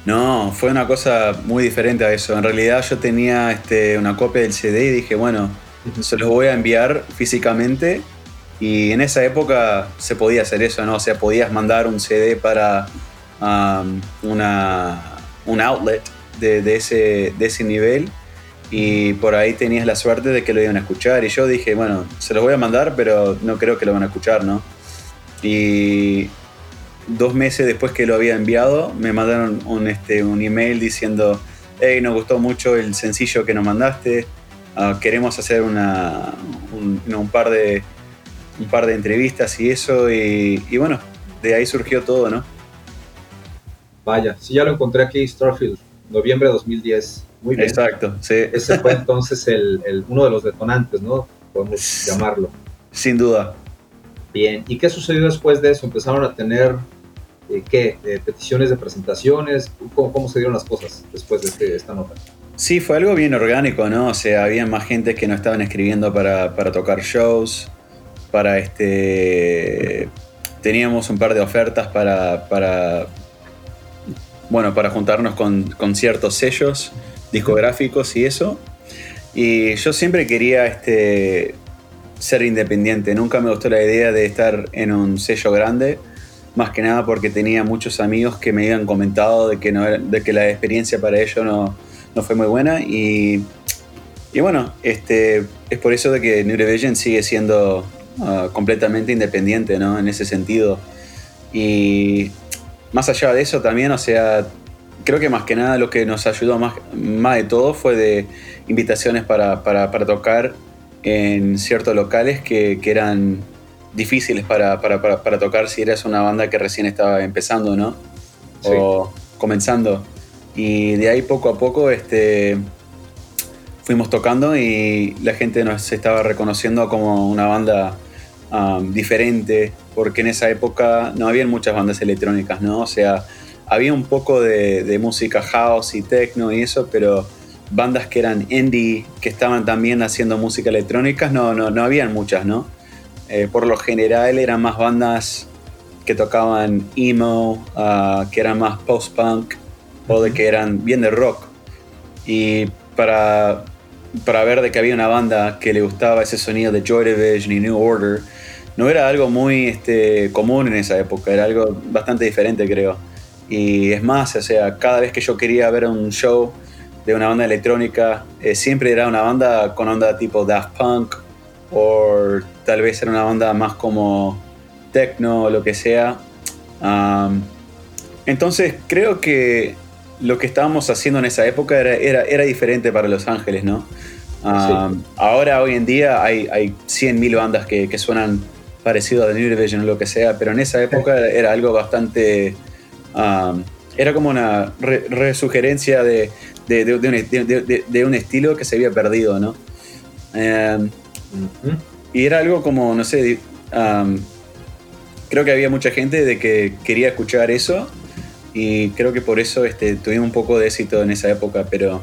B: No, fue una cosa muy diferente a eso. En realidad yo tenía este, una copia del CD y dije, bueno, se los voy a enviar físicamente. Y en esa época se podía hacer eso, ¿no? O sea, podías mandar un CD para um, una, un outlet de, de ese, de ese nivel y por ahí tenías la suerte de que lo iban a escuchar. Y yo dije, bueno, se los voy a mandar, pero no creo que lo van a escuchar, ¿no? Y dos meses después que lo había enviado, me mandaron un, este, un email diciendo, hey, nos gustó mucho el sencillo que nos mandaste, ah, queremos hacer una, un, no, un par de, un par de entrevistas y eso, y, y bueno, de ahí surgió todo, ¿no?
A: Vaya, sí, ya lo encontré aquí, Starfield, noviembre de 2010. Muy bien.
B: Exacto, sí,
A: Ese fue entonces el, el- uno de los detonantes, ¿no? Podemos llamarlo.
B: sin duda.
A: Bien, ¿y qué sucedió después de eso? ¿Empezaron a tener, eh, qué, eh, peticiones de presentaciones? ¿Cómo, cómo se dieron las cosas después de este- esta nota?
B: Sí, fue algo bien orgánico, ¿no? O sea, había más gente que nos estaban escribiendo para, para tocar shows, para este... Teníamos un par de ofertas para, para bueno, para juntarnos con, con, ciertos sellos discográficos y eso. Y yo siempre quería este, ser independiente, nunca me gustó la idea de estar en un sello grande, más que nada porque tenía muchos amigos que me habían comentado de que, no, de que la experiencia para ellos no, no fue muy buena y, y, bueno, este, es por eso de que New sigue siendo uh, completamente independiente ¿no? en ese sentido. Y más allá de eso también, o sea, creo que más que nada lo que nos ayudó más, más de todo fue de invitaciones para, para, para tocar en ciertos locales que, que eran difíciles para, para, para, tocar si eras una banda que recién estaba empezando, ¿no? Sí. O comenzando. Y de ahí poco a poco este, fuimos tocando y la gente nos estaba reconociendo como una banda um, diferente, porque en esa época no había muchas bandas electrónicas, ¿no? O sea, había un poco de, de, música house y techno y eso, pero bandas que eran indie, que estaban también haciendo música electrónica, no, no, no habían muchas, ¿no? Eh, por lo general eran más bandas que tocaban emo, uh, que eran más post-punk, o de que eran bien de rock. Y para, para ver de que había una banda que le gustaba ese sonido de Joy Division y New Order, no era algo muy este, común en esa época, era algo bastante diferente creo. Y es más, o sea, cada vez que yo quería ver un show de una banda electrónica, eh, siempre era una banda con onda tipo Daft Punk, o tal vez era una banda más como techno o lo que sea. Um, entonces creo que lo que estábamos haciendo en esa época era, era, era diferente para Los Ángeles, ¿no? Um, sí. Ahora, hoy en día, hay, hay 100.000 bandas que, que suenan parecido a The New Division o lo que sea, pero en esa época era algo bastante... Um, era como una re resugerencia de, de, de, un, de, un, estilo que se había perdido, ¿no? Um, uh -huh. Y era algo como, no sé, creo que había mucha gente de que quería escuchar eso y creo que por eso este, tuvimos un poco de éxito en esa época, pero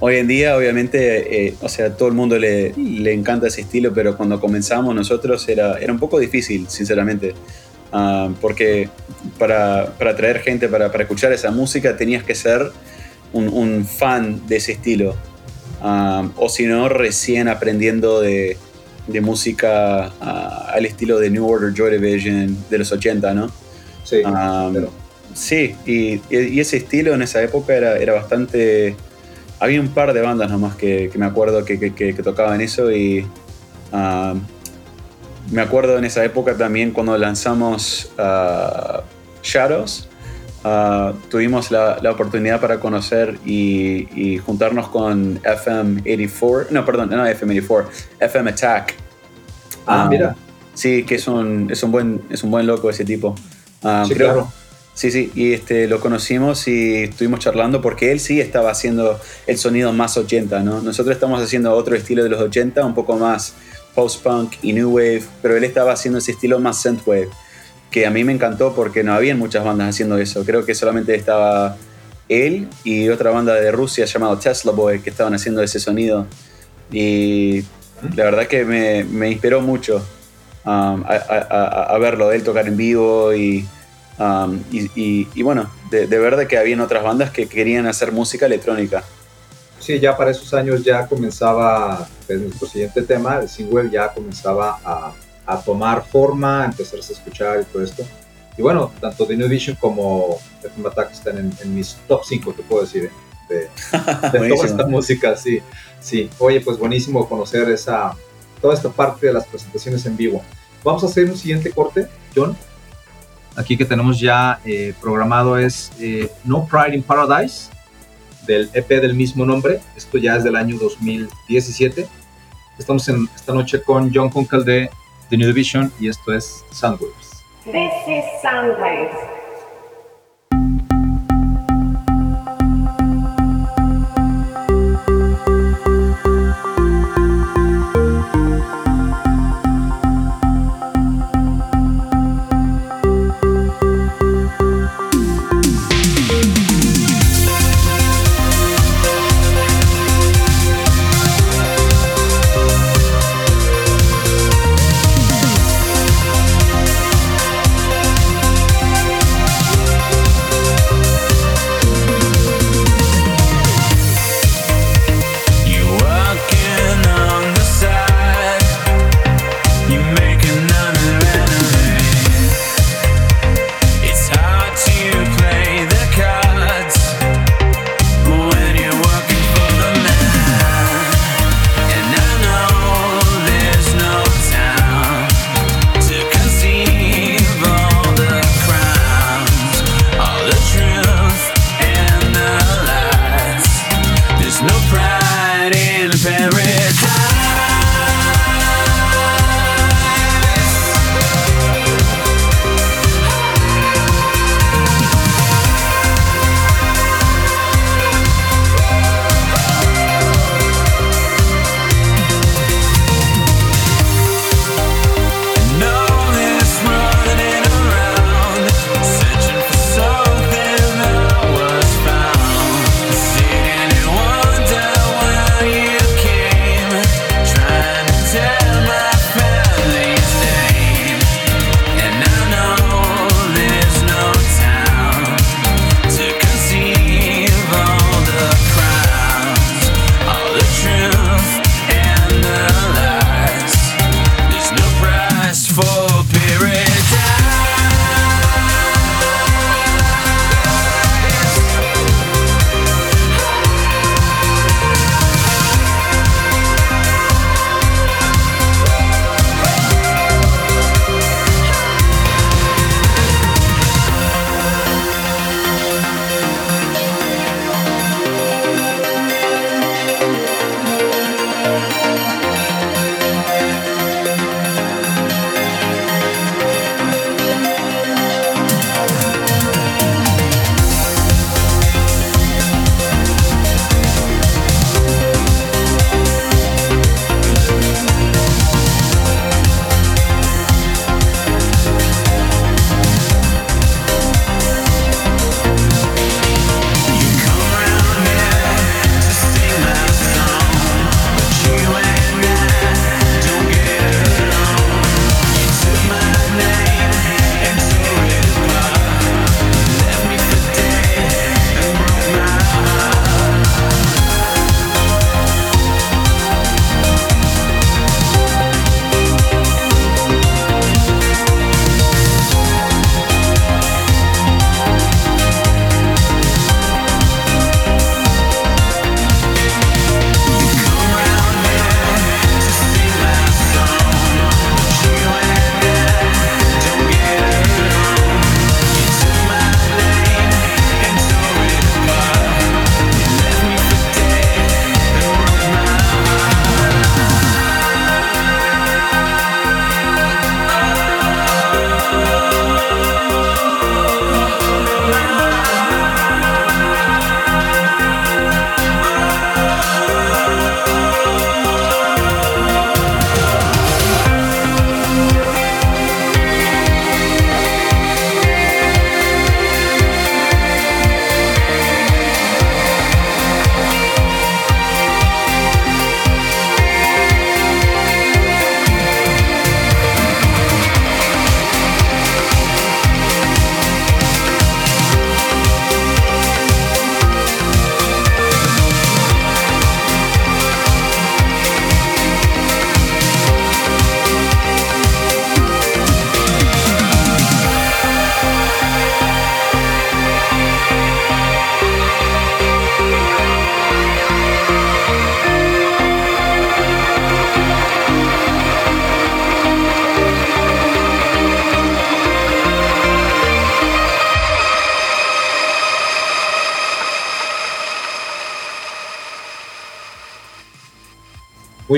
B: hoy en día obviamente, eh, o sea, todo el mundo le, le, encanta ese estilo, pero cuando comenzamos nosotros era, era un poco difícil, sinceramente, porque para, para atraer gente, para, para, escuchar esa música tenías que ser un, fan de ese estilo, o si no, recién aprendiendo de, de música uh, al estilo de New Order, Joy Division de los 80, ¿no?
A: Sí, pero...
B: sí y, y, ese estilo en esa época era, era bastante había un par de bandas nomás que, que me acuerdo que, que, que, tocaban eso y uh, me acuerdo en esa época también cuando lanzamos uh, Shadows, uh, tuvimos la, la, oportunidad para conocer y, y, juntarnos con FM84, no, perdón, no FM84, FM Attack.
A: Ah, mira.
B: Sí, que es un, es un, buen, es un buen loco ese tipo.
A: sí, creo, claro
B: Sí, sí, y este, lo conocimos y estuvimos charlando porque él sí estaba haciendo el sonido más 80, ¿no? Nosotros estamos haciendo otro estilo de los 80, un poco más post-punk y new wave, pero él estaba haciendo ese estilo más synthwave, que a mí me encantó porque no habían muchas bandas haciendo eso. Creo que solamente estaba él y otra banda de Rusia llamada Tesla Boy que estaban haciendo ese sonido. Y la verdad que me, me inspiró mucho um, a, a, a verlo, él tocar en vivo y Um, y, y, y, bueno, de, de ver que habían otras bandas que querían hacer música electrónica.
A: Sí, ya para esos años ya comenzaba, pues, siguiente tema, el single ya comenzaba a, a, tomar forma, a empezarse a escuchar y todo esto. Y bueno, tanto The New Vision como FM Attack están en, en, mis top 5, te puedo decir, de, de toda esta música, sí. Sí, oye, pues buenísimo conocer esa, toda esta parte de las presentaciones en vivo. Vamos a hacer un siguiente corte, John aquí que tenemos ya eh, programado es eh, No Pride in Paradise, del EP del mismo nombre. Esto ya es del año 2017. Estamos en esta noche con John Kunkel de The New Division y esto es Soundwaves.
C: This is Soundwaves.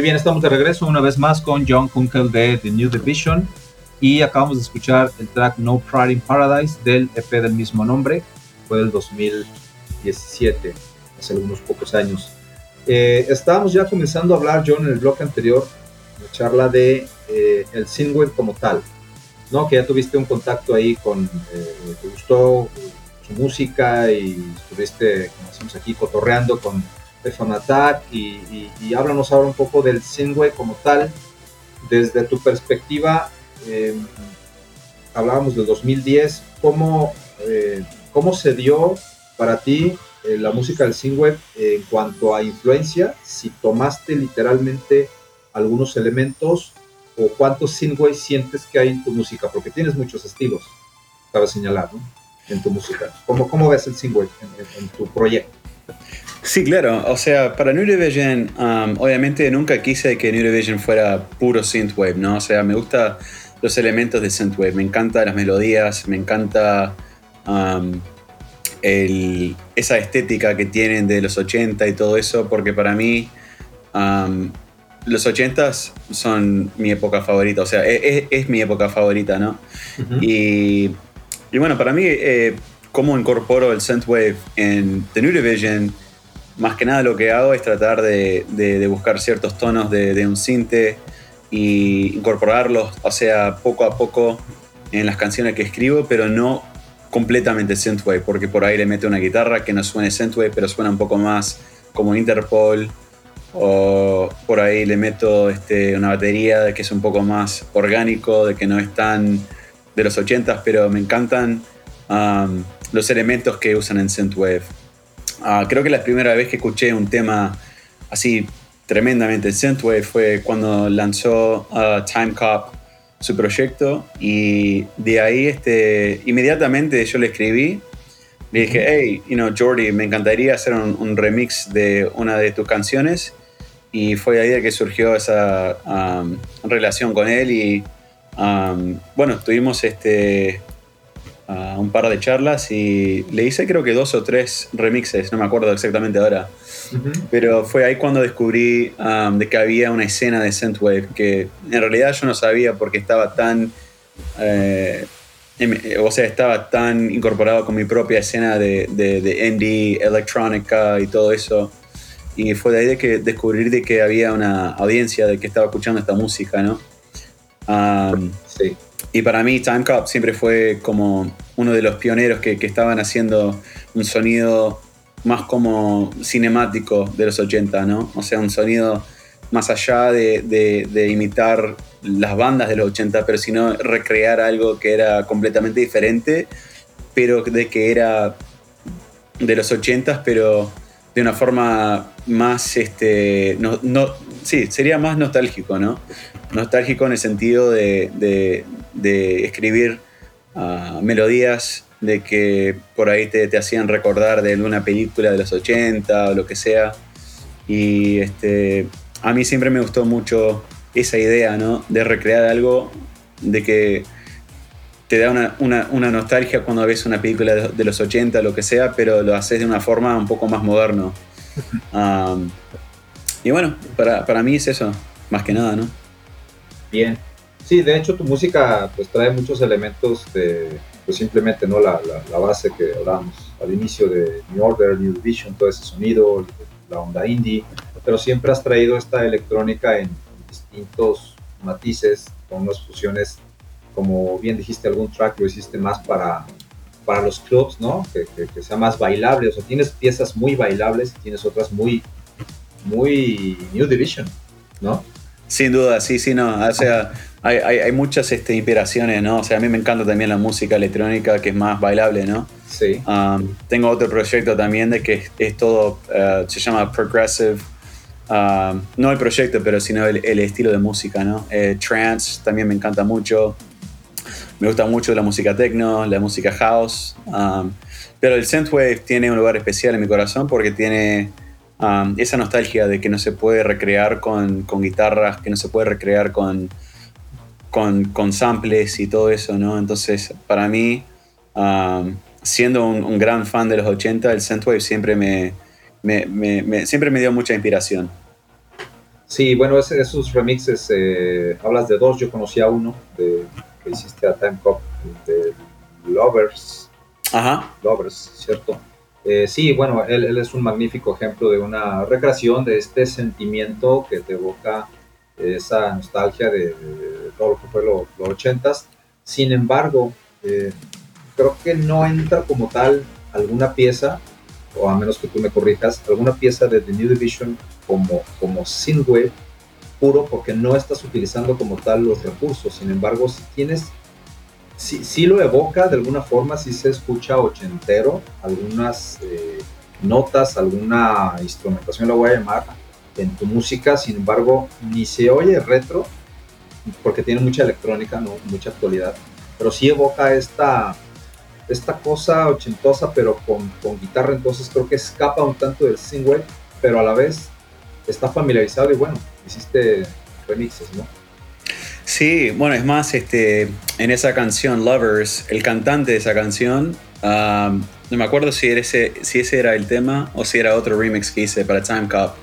A: Bien, estamos de regreso una vez más con John Kunkel de The New Division y acabamos de escuchar el track No Pride in Paradise del EP del mismo nombre, fue del 2017, hace algunos pocos años. Eh, estábamos ya comenzando a hablar, John, en el bloque anterior, la charla de eh, el synthwave como tal, ¿no? Que ya tuviste un contacto ahí con, eh, te gustó su música y estuviste, como decimos aquí, cotorreando con de y, y, háblanos ahora un poco del synthwave como tal, desde tu perspectiva, eh, hablábamos del 2010, ¿cómo, eh, ¿cómo se dio para ti eh, la música del synthwave en cuanto a influencia? Si tomaste literalmente algunos elementos o cuántos synthwave sientes que hay en tu música, porque tienes muchos estilos, cabe señalar, ¿no? En tu música. ¿Cómo, cómo ves el synthwave en tu proyecto?
B: Sí, claro. O sea, para New Division, um, obviamente nunca quise que New Division fuera puro synthwave, ¿no? O sea, me gustan los elementos de synthwave. Me encantan las melodías, me encanta um, esa estética que tienen de los 80 y todo eso, porque para mí um, los 80 son mi época favorita. O sea, e, e, es, mi época favorita, ¿no? y, bueno, para mí, eh, cómo incorporo el synthwave en The New Division más que nada lo que hago es tratar de, buscar ciertos tonos de, un cinte y incorporarlos, o sea, poco a poco en las canciones que escribo, pero no completamente synthwave, porque por ahí le meto una guitarra que no suene synthwave, pero suena un poco más como Interpol, o por ahí le meto este, una batería que es un poco más orgánico, de que no es tan de los 80s, pero me encantan um, los elementos que usan en synthwave. Ah, creo que la primera vez que escuché un tema así tremendamente synthwave fue cuando lanzó uh, Time Cop su proyecto y de ahí este, inmediatamente yo le escribí le dije, hey, you know, Jordi, me encantaría hacer un, remix de una de tus canciones. Y fue ahí de que surgió esa um, relación con él. Y um, bueno, tuvimos este, un par de charlas y le hice creo que dos o tres remixes, no me acuerdo exactamente ahora. Pero fue ahí cuando descubrí um, de que había una escena de Synthwave que en realidad yo no sabía porque estaba tan... Eh, o sea, estaba tan incorporado con mi propia escena de, de, indie, electrónica y todo eso. Y fue de ahí de que descubrí de que había una audiencia de que estaba escuchando esta música, ¿no? Um, sí. Y para mí Time Cop siempre fue como uno de los pioneros que, estaban haciendo un sonido más como cinemático de los 80, ¿no? O sea, un sonido más allá de, imitar las bandas de los 80, pero sino recrear algo que era completamente diferente, pero de que era de los 80, pero de una forma más, este, no, no, sí, sería más nostálgico, ¿no? Nostálgico en el sentido de, escribir ah, melodías de que por ahí te, hacían recordar de alguna película de los 80 o lo que sea. Y este, a mí siempre me gustó mucho esa idea, ¿no? De recrear algo, de que te da una, nostalgia cuando ves una película de, los 80 o lo que sea, pero lo haces de una forma un poco más moderno. y bueno, para, para mí es eso, más que nada, ¿no?
A: Bien. Sí, de hecho tu música pues trae muchos elementos de, pues simplemente, ¿no? La, la, base que hablábamos al inicio de New Order, New Division, todo ese sonido, la onda indie, pero siempre has traído esta electrónica en distintos matices, con unas fusiones, como bien dijiste, algún track lo hiciste más para, para los clubs, ¿no? Que, que, sea más bailable, o sea, tienes piezas muy bailables y tienes otras muy, muy New Division, ¿no?
B: Sin duda, sí, sí, no. O sea, hay, hay, muchas este, inspiraciones, ¿no? O sea, a mí me encanta también la música electrónica que es más bailable, ¿no?
A: Sí.
B: Um, tengo otro proyecto también de que es, todo, uh, se llama Progressive. Um, no el proyecto, pero sino el, estilo de música, ¿no? Eh, trance también me encanta mucho. Me gusta mucho la música techno, la música house. Um, pero el synthwave tiene un lugar especial en mi corazón porque tiene esa nostalgia de que no se puede recrear con, guitarras, que no se puede recrear con, con, samples y todo eso, ¿no? Entonces, para mí, siendo un, gran fan de los 80, el Synthwave siempre me, siempre me dio mucha inspiración.
A: Sí, bueno, esos remixes, eh, hablas de dos, yo conocía uno de, que hiciste a Time Cop, de Lovers,
B: Ajá.
A: Lovers, ¿cierto? Eh, sí, bueno, él, él es un magnífico ejemplo de una recreación de este sentimiento que te evoca esa nostalgia de, todo lo que fue lo- los ochentas. Sin embargo, eh, creo que no entra como tal alguna pieza, o a menos que tú me corrijas, alguna pieza de The New Division como, como puro, porque no estás utilizando como tal los recursos. Sin embargo, si tienes sí, sí lo evoca de alguna forma, sí se escucha ochentero, algunas eh, notas, alguna instrumentación la voy a llamar en tu música, sin embargo, ni se oye retro, porque tiene mucha electrónica, ¿no? mucha actualidad, pero sí evoca esta, esta cosa ochentosa, pero con, con guitarra, entonces creo que escapa un tanto del synthwave, pero a la vez está familiarizado y bueno, hiciste remixes, ¿no?
B: Sí, bueno, es más, este, en esa canción Lovers, el cantante de esa canción, um, no me acuerdo si, ese, si ese era el tema o si era otro remix que hice para Time Cop,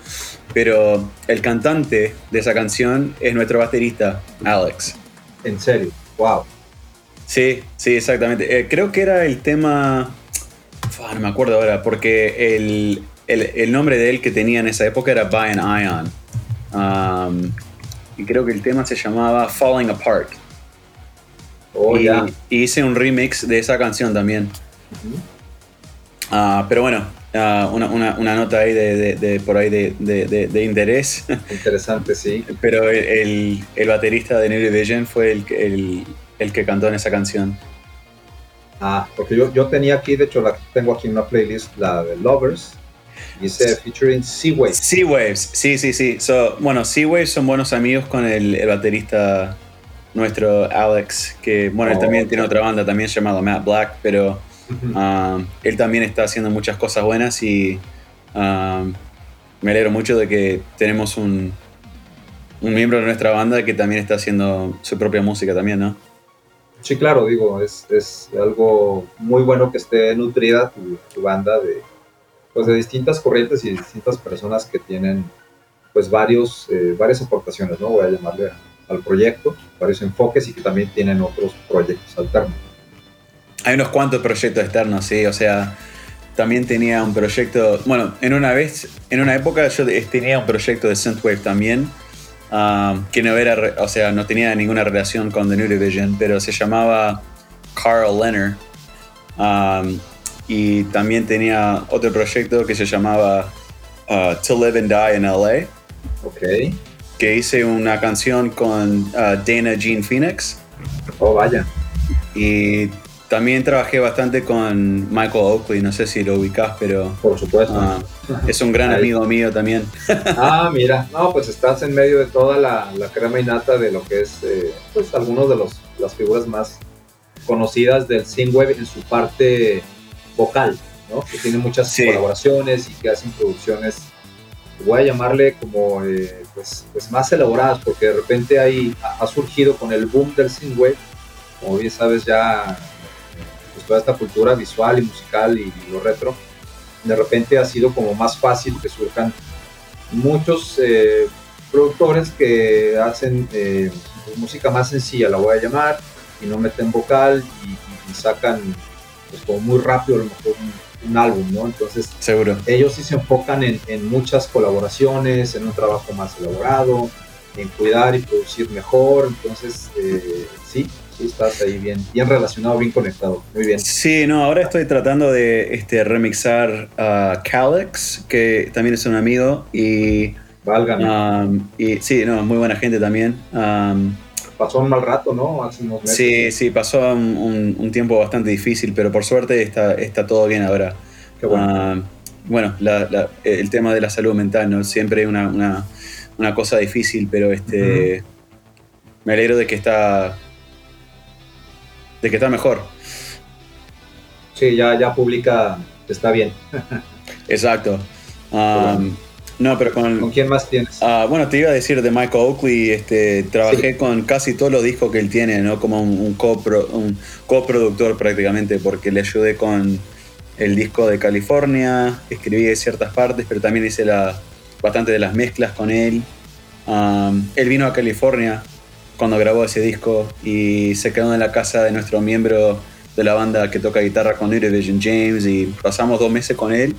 B: pero el cantante de esa canción es nuestro baterista, Alex.
A: En serio, wow.
B: Sí, sí, exactamente. Eh, creo que era el tema. No me acuerdo ahora, porque el, el- el nombre de él que tenía en esa época era By an Ion. Um, y creo que el tema se llamaba Falling Apart.
A: Oh,
B: y, hice un remix de esa canción también. Ah, pero bueno, ah, una, una- una nota ahí de, de- de- por ahí de, de- interés.
A: Interesante, sí.
B: pero el, el- el baterista de New Division fue el, que- el, que cantó en esa canción.
A: Ah, porque yo, yo tenía aquí, de hecho, la tengo aquí en una playlist, la de Lovers, dice featuring Seaway.
B: Sea Waves, sí, sí, sí. So, bueno, Sea Waves son buenos amigos con el, el baterista nuestro Alex, que bueno, él
A: Oh,
B: también tiene otra banda también llamada Matt Black, pero Um, él también está haciendo muchas cosas buenas y um, me alegro mucho de que tenemos un, un miembro de nuestra banda que también está haciendo su propia música también, ¿no?
A: Sí, claro, digo, es, es algo muy bueno que esté nutrida tu, tu banda de, pues, de distintas corrientes y distintas personas que tienen pues varios, eh, varias aportaciones, ¿no? Voy a llamarle al proyecto, varios enfoques y que también tienen otros proyectos alternos.
B: Hay unos cuantos proyectos externos, sí, o sea, también tenía un proyecto, bueno, en una vez, en una época yo tenía un proyecto de Synthwave también, um, que no era, o sea, no tenía ninguna relación con The New Division, pero se llamaba Carl Leonard. Um, y también tenía otro proyecto que se llamaba uh, To Live and Die in LA,
A: Ok,
B: que hice una canción con uh, Dana Jean Phoenix.
A: oh vaya,
B: Y también trabajé bastante con Michael Oakley, no sé si lo ubicás, pero
A: por supuesto.
B: ah, es un gran amigo mío también.
A: Ah, mira, no, pues estás en medio de toda la, la crema y nata de lo que es, eh, pues, algunos de los, las figuras más conocidas del Synthwave en su parte vocal, ¿no? Que tiene muchas
B: Sí.
A: colaboraciones y que hacen producciones, voy a llamarle como, eh, pues, pues, más elaboradas, porque de repente ahí ha, surgido con el boom del Synthwave, como bien sabes ya, toda esta cultura visual y musical y, y lo retro, de repente ha sido como más fácil que surjan muchos eh, productores que hacen eh, pues, música más sencilla, la voy a llamar, y no meten vocal y, y- sacan pues como muy rápido a lo mejor un, un álbum, ¿no? Entonces
B: Seguro.
A: ellos sí se enfocan en, en muchas colaboraciones, en un trabajo más elaborado, en cuidar y producir mejor, entonces eh, sí, sí estás ahí bien, bien relacionado, bien conectado, muy bien.
B: Sí, no, ahora estoy tratando de este, remixar a Calix, que también es un amigo, y,
A: Válgame,
B: um, y sí, no, muy buena gente también. Um,
A: pasó un mal rato, ¿no? Hace unos meses.
B: sí, sí, pasó un, un- un tiempo bastante difícil, pero por suerte está, está todo bien ahora.
A: Qué bueno.
B: Ah, bueno, la- la- el tema de la salud mental, ¿no? Siempre una, una- una cosa difícil, pero este me alegro de que está. De que está mejor.
A: Sí, ya, ya publica, está bien.
B: Exacto. Um, no, pero
A: ¿Con
B: con.
A: quién más tienes?
B: ah, bueno, te iba a decir de Michael Oakley, este, trabajé con casi todos los discos que él tiene, ¿no? Como un, un, copro- un coproductor prácticamente, porque le ayudé con el disco de California, escribí ciertas partes, pero también hice la, bastante de las mezclas con él. Um, él vino a California cuando grabó ese disco y se quedó en la casa de nuestro miembro de la banda que toca guitarra con Division James y pasamos dos meses con él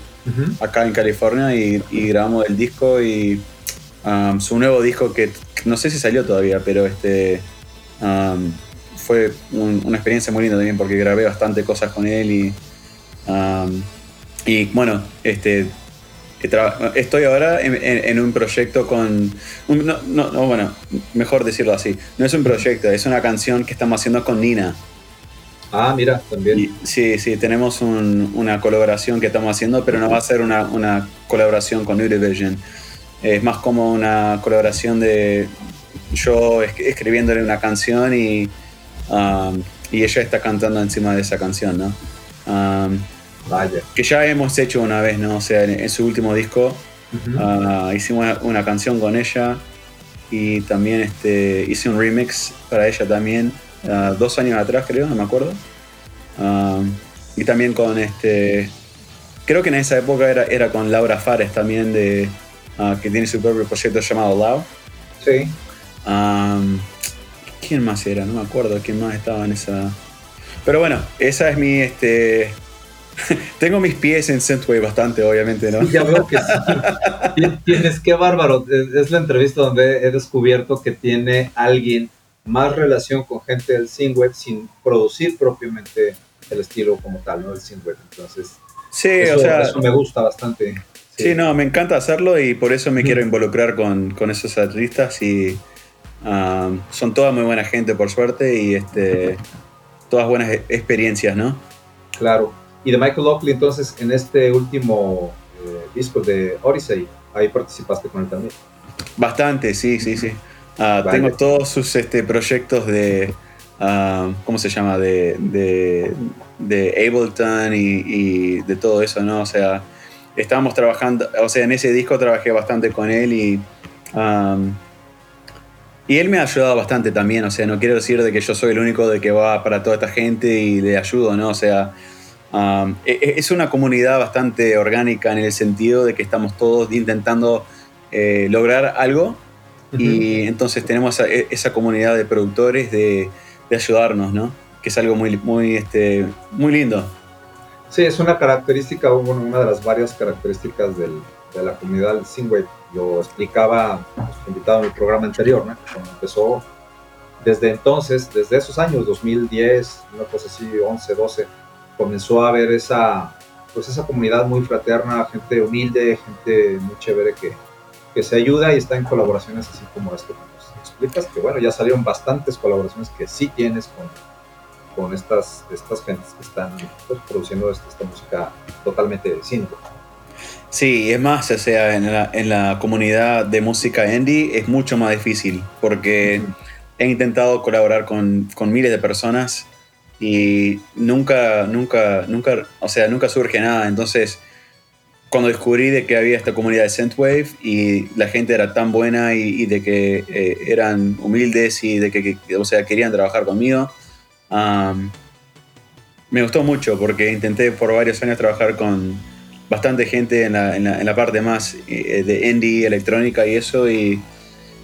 B: acá en California y, grabamos el disco y um, su nuevo disco que no sé si salió todavía, pero este um, fue una experiencia muy linda también porque grabé bastante cosas con él y, um, y bueno, este, estoy ahora en, un proyecto con... no, no, bueno, mejor decirlo así. No es un proyecto, es una canción que estamos haciendo con Nina.
A: Ah, mira, también.
B: sí, sí, tenemos una colaboración que estamos haciendo, pero no va a ser una, una colaboración con Univision. Es más como una colaboración de yo escribiéndole una canción y, um, y ella está cantando encima de esa canción, ¿no? Um,
A: Vaya.
B: Que ya hemos hecho una vez, ¿no? O sea, en, su último disco uh, hicimos una, canción con ella y también este, hice un remix para ella también Ah, dos años atrás, creo, no me acuerdo. Ah, y también con este. Creo que en esa época era, era con Laura Fares también, de, ah, que tiene su propio proyecto llamado Lau.
A: Sí.
B: ¿Quién más era? No me acuerdo quién más estaba en esa. Pero bueno, esa es mi. Este, Tengo mis pies en Synthwave bastante, obviamente, ¿no?
A: Ya veo que sí. Tienes, qué bárbaro. Es la entrevista donde he descubierto que tiene alguien más relación con gente del synthwave sin producir propiamente el estilo como tal, ¿no? El synthwave. Entonces,
B: sí, eso, o sea,
A: eso me gusta bastante.
B: Sí. no, me encanta hacerlo y por eso me quiero involucrar con, con, esos artistas y um, son toda muy buena gente por suerte y este, todas buenas experiencias, ¿no?
A: Claro. Y de Michael Lockley, entonces, en este último eh, disco de Odyssey, ahí participaste con él también.
B: Bastante, sí, sí, sí. Ah, tengo todos sus este, proyectos de, uh, ¿cómo se llama? De, de, Ableton y, de todo eso, ¿no? O sea, estábamos trabajando, o sea, en ese disco trabajé bastante con él y... y él me ha ayudado bastante también, o sea, no quiero decir de que yo soy el único de que va para toda esta gente y le ayudo, ¿no? O sea, e, e, es una comunidad bastante orgánica en el sentido de que estamos todos intentando eh, lograr algo y entonces tenemos esa, comunidad de productores de, ayudarnos, ¿no? Que es algo muy, muy, este, muy lindo.
A: Sí, es una característica, una de las varias características del, de la comunidad del Singwave. Lo explicaba nuestro invitado en el programa anterior, ¿no? Cuando empezó, desde entonces, desde esos años, 2010, una cosa así, 11, 12, comenzó a haber esa, pues esa comunidad muy fraterna, gente humilde, gente muy chévere que, que se ayuda y está en colaboraciones así como esto que nos explicas, que bueno, ya salieron bastantes colaboraciones que sí tienes con, con estas, estas gentes que están pues, produciendo esta, música totalmente de cine.
B: Sí, es más, o sea, en la, en la, comunidad de música indie es mucho más difícil porque he intentado colaborar con, con, miles de personas y nunca, nunca, nunca, o sea, nunca surge nada. Entonces, cuando descubrí de que había esta comunidad de Synthwave y la gente era tan buena y, de que eh, eran humildes y de que, o sea, querían trabajar conmigo, me gustó mucho porque intenté por varios años trabajar con bastante gente en la, en la, parte más eh, de indie, electrónica y eso y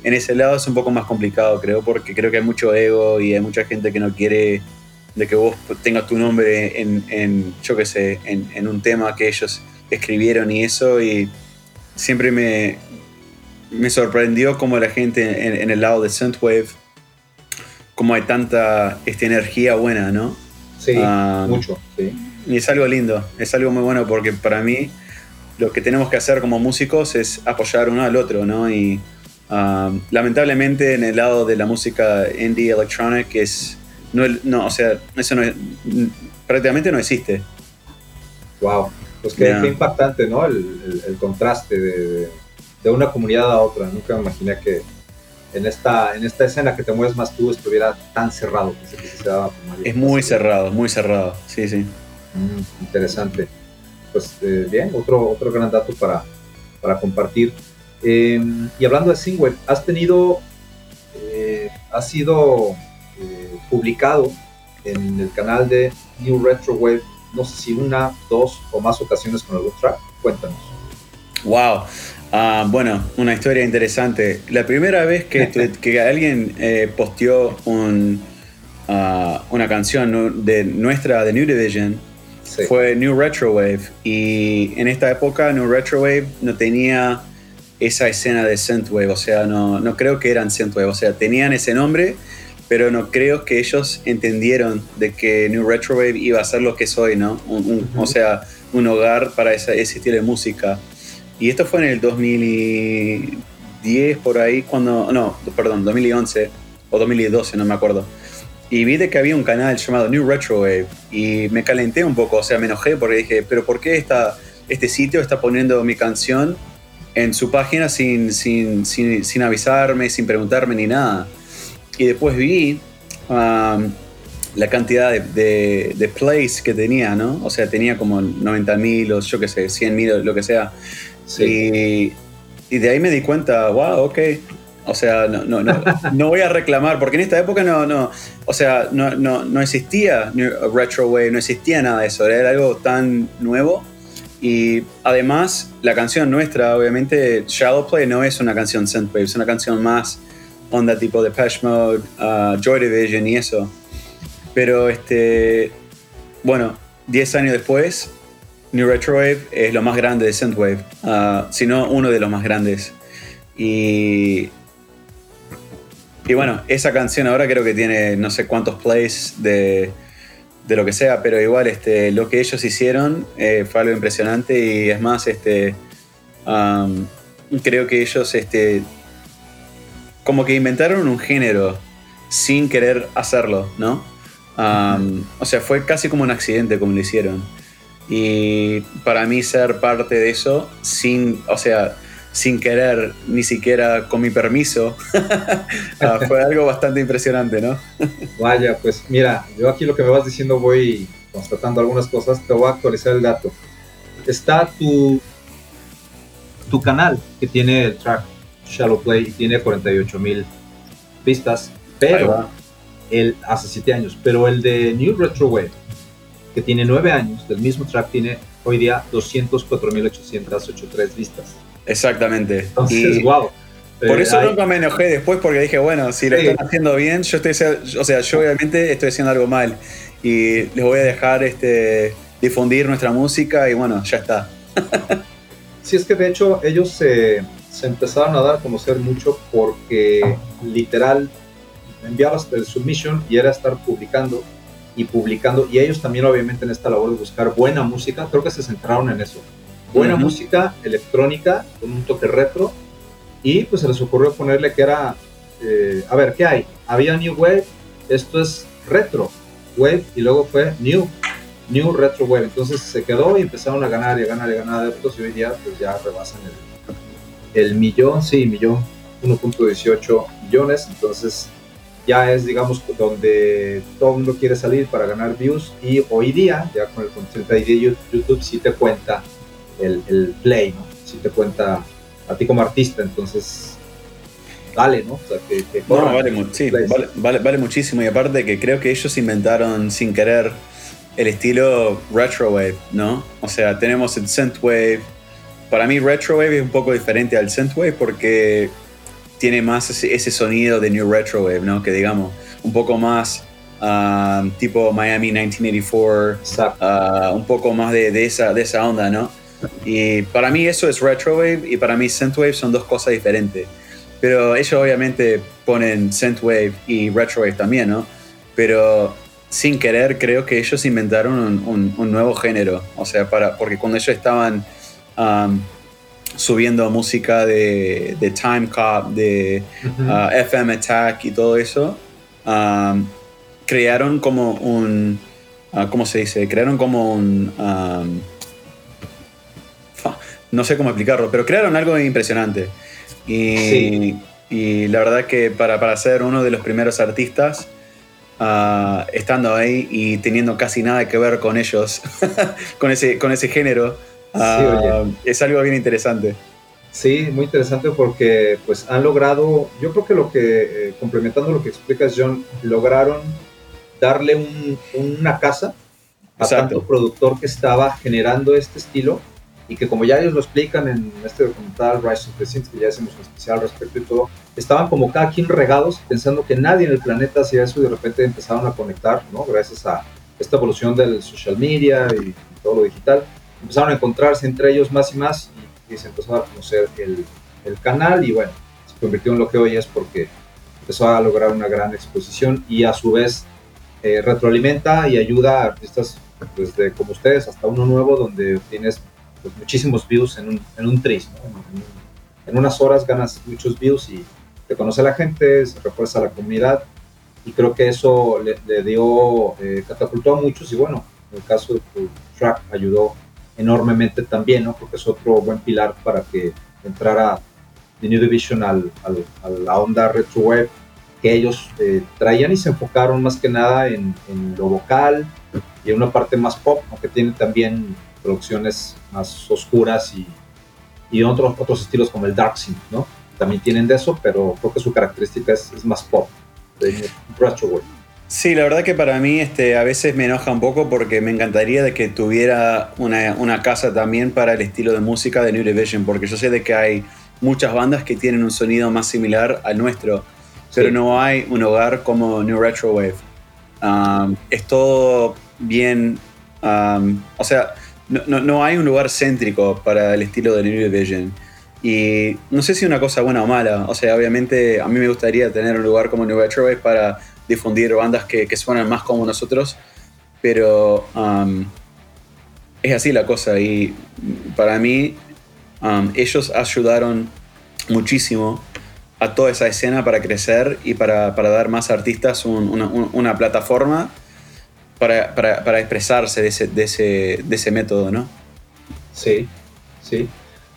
B: en ese lado es un poco más complicado creo porque creo que hay mucho ego y hay mucha gente que no quiere de que vos tengas tu nombre en, en yo qué sé, en, en un tema que ellos escribieron y eso, y siempre me, me sorprendió como la gente en, el lado de Synthwave, como hay tanta esta energía buena, ¿no?
A: Sí, ah, mucho, sí.
B: Y es algo lindo, es algo muy bueno porque para mí lo que tenemos que hacer como músicos es apoyar uno al otro, ¿no? Y ah, lamentablemente en el lado de la música indie electronic es, no, no o sea, eso no prácticamente no existe.
A: Wow. Pues qué, impactante, ¿no? El, contraste de, una comunidad a otra. Nunca me imaginé que en esta, en esta escena que te mueves más tú estuviera tan cerrado.
B: es muy cerrado, muy cerrado, sí, sí.
A: Mm, interesante. Pues eh, bien, otro, otro gran dato para, para compartir. Em, y hablando de Singweb, has tenido, eh, has sido publicado en el canal de New Retro Wave no sé si una, dos o más ocasiones con algún track. Cuéntanos.
B: Wow. Ah, bueno, una historia interesante. La primera vez que, que alguien eh, posteó un, ah, una canción de nuestra de New Division fue New Retrowave. Y en esta época New Retrowave no tenía esa escena de Synthwave, o sea, no, no creo que eran Synthwave, o sea, tenían ese nombre, pero no creo que ellos entendieron de que New Retrowave iba a ser lo que soy, ¿no? O sea, un hogar para ese estilo de música. Y esto fue en el 2010, por ahí, cuando. No, perdón, 2011 o 2012, no me acuerdo. Y vi de que había un canal llamado New Retrowave y me calenté un poco, o sea, me enojé porque dije, pero ¿por qué esta, este sitio está poniendo mi canción en su página sin, sin, sin, avisarme, sin preguntarme ni nada? Y después vi um, la cantidad de, de, plays que tenía, ¿no? O sea, tenía como 90 mil o yo qué sé, 100 mil lo que sea. Y, de ahí me di cuenta, wow, ok. O sea, no, no, no, no, voy a reclamar, porque en esta época no, no, o sea, no, no, no existía Retrowave, no existía nada de eso, era algo tan nuevo. Y además, la canción nuestra, obviamente, Shallow Play no es una canción synthwave, es una canción más onda tipo Depeche Mode, Joy Division y eso. Pero, este, bueno, 10 años después, New Retrowave es lo más grande de Synthwave, uh, si no uno de los más grandes. Y, y bueno, esa canción ahora creo que tiene no sé cuántos plays de, de lo que sea, pero igual este, lo que ellos hicieron eh, fue algo impresionante y es más, este, creo que ellos este, como que inventaron un género sin querer hacerlo, ¿no? Um, o sea, fue casi como un accidente como lo hicieron. Y para mí ser parte de eso, sin, o sea, sin querer, ni siquiera con mi permiso, ah, fue algo bastante impresionante, ¿no?
A: Vaya, pues mira, yo aquí lo que me vas diciendo voy constatando algunas cosas, te voy a actualizar el dato. Está tu, tu canal que tiene el track Shallow Play y tiene 48 mil vistas, pero el, hace 7 años, pero el de New Retro Wave que tiene nueve años, del mismo track, tiene hoy día 204.883 vistas.
B: Exactamente.
A: Entonces, wow.
B: Por eso eh, nunca me enojé después porque dije, bueno, si lo están haciendo bien, yo estoy, o sea, yo obviamente estoy haciendo algo mal y les voy a dejar este, difundir nuestra música y bueno, ya está.
A: sí, es que de hecho ellos se, se empezaron a dar a conocer mucho porque literal enviabas el submission y era estar publicando y publicando, y ellos también obviamente en esta labor de buscar buena música, creo que se centraron en eso. Buena música electrónica con un toque retro, y pues se les ocurrió ponerle que era, eh, a ver, ¿qué hay? Había New Wave, esto es retro wave, y luego fue New, New Retro Wave, entonces se quedó y empezaron a ganar y a ganar y a ganar adeptos, y hoy día pues ya rebasan el, el millón, sí, millón, 1.18 millones, entonces ya es, digamos, donde todo el mundo quiere salir para ganar views y hoy día, ya con el contenido de YouTube, sí te cuenta el, el play, ¿no? Sí te cuenta a ti como artista, entonces vale, ¿no? O sea, que,
B: no, vale, sí, vale, vale, muchísimo y aparte que creo que ellos inventaron sin querer el estilo retrowave, ¿no? O sea, tenemos el synthwave. Para mí retrowave es un poco diferente al synthwave porque tiene más ese, sonido de New Retro Wave, ¿no? Que digamos, un poco más um, tipo Miami 1984, uh, un poco más de, esa, de esa onda, ¿no? Y para mí eso es Retro Wave y para mí Synthwave son dos cosas diferentes. Pero ellos obviamente ponen Synthwave y Retro Wave también, ¿no? Pero sin querer creo que ellos inventaron un, nuevo género. O sea, para, porque cuando ellos estaban um, subiendo música de, de Time Cop, de uh, FM Attack y todo eso, um, crearon como un, uh, ¿cómo se dice? Crearon como un, um, no sé cómo explicarlo, pero crearon algo impresionante. Y, y la verdad que para, para, ser uno de los primeros artistas, uh, estando ahí y teniendo casi nada que ver con ellos, con, ese, con ese género, Ah, es algo bien interesante.
A: Sí, muy interesante porque pues han logrado, yo creo que lo que, eh, complementando lo que explicas John, lograron darle un, una casa a tanto productor que estaba generando este estilo y que como ya ellos lo explican en este documental Rise of the Sins, que ya hacemos un especial respecto y todo, estaban como cada quien regados pensando que nadie en el planeta hacía eso y de repente empezaron a conectar, ¿no? Gracias a esta evolución del social media y, todo lo digital, empezaron a encontrarse entre ellos más y más y, se empezó a conocer el, el canal y bueno, se convirtió en lo que hoy es porque empezó a lograr una gran exposición y a su vez eh, retroalimenta y ayuda a artistas desde pues, como ustedes hasta uno nuevo donde tienes pues, muchísimos views en un, en un tris, en, unas horas ganas muchos views y te conoce la gente, se refuerza la comunidad y creo que eso le, dio, eh, catapultó a muchos y bueno, en el caso de tu ayudó enormemente también, ¿no? Porque es otro buen pilar para que entrara The New Division al, a la onda retro web que ellos eh, traían y se enfocaron más que nada en, en, lo vocal y en una parte más pop, aunque tiene también producciones más oscuras y, y otros, otros estilos como el dark synth, ¿no? También tienen de eso, pero creo que su característica es, es más pop, de retro
B: Sí, la verdad que para mí este, a veces me enoja un poco porque me encantaría de que tuviera una, una, casa también para el estilo de música de New Division, porque yo sé de que hay muchas bandas que tienen un sonido más similar al nuestro, pero no hay un hogar como New Retro Wave. Um, es todo bien, um, o sea, no, no, hay un lugar céntrico para el estilo de New Division. Y no sé si una cosa buena o mala. O sea, obviamente a mí me gustaría tener un lugar como New Retrowave para difundir bandas que, que, suenan más como nosotros. Pero um, es así la cosa. Y para mí, um, ellos ayudaron muchísimo a toda esa escena para crecer y para, para dar más artistas una, una plataforma para, para, para expresarse de ese, de, ese, de ese método, ¿no?
A: Sí, sí,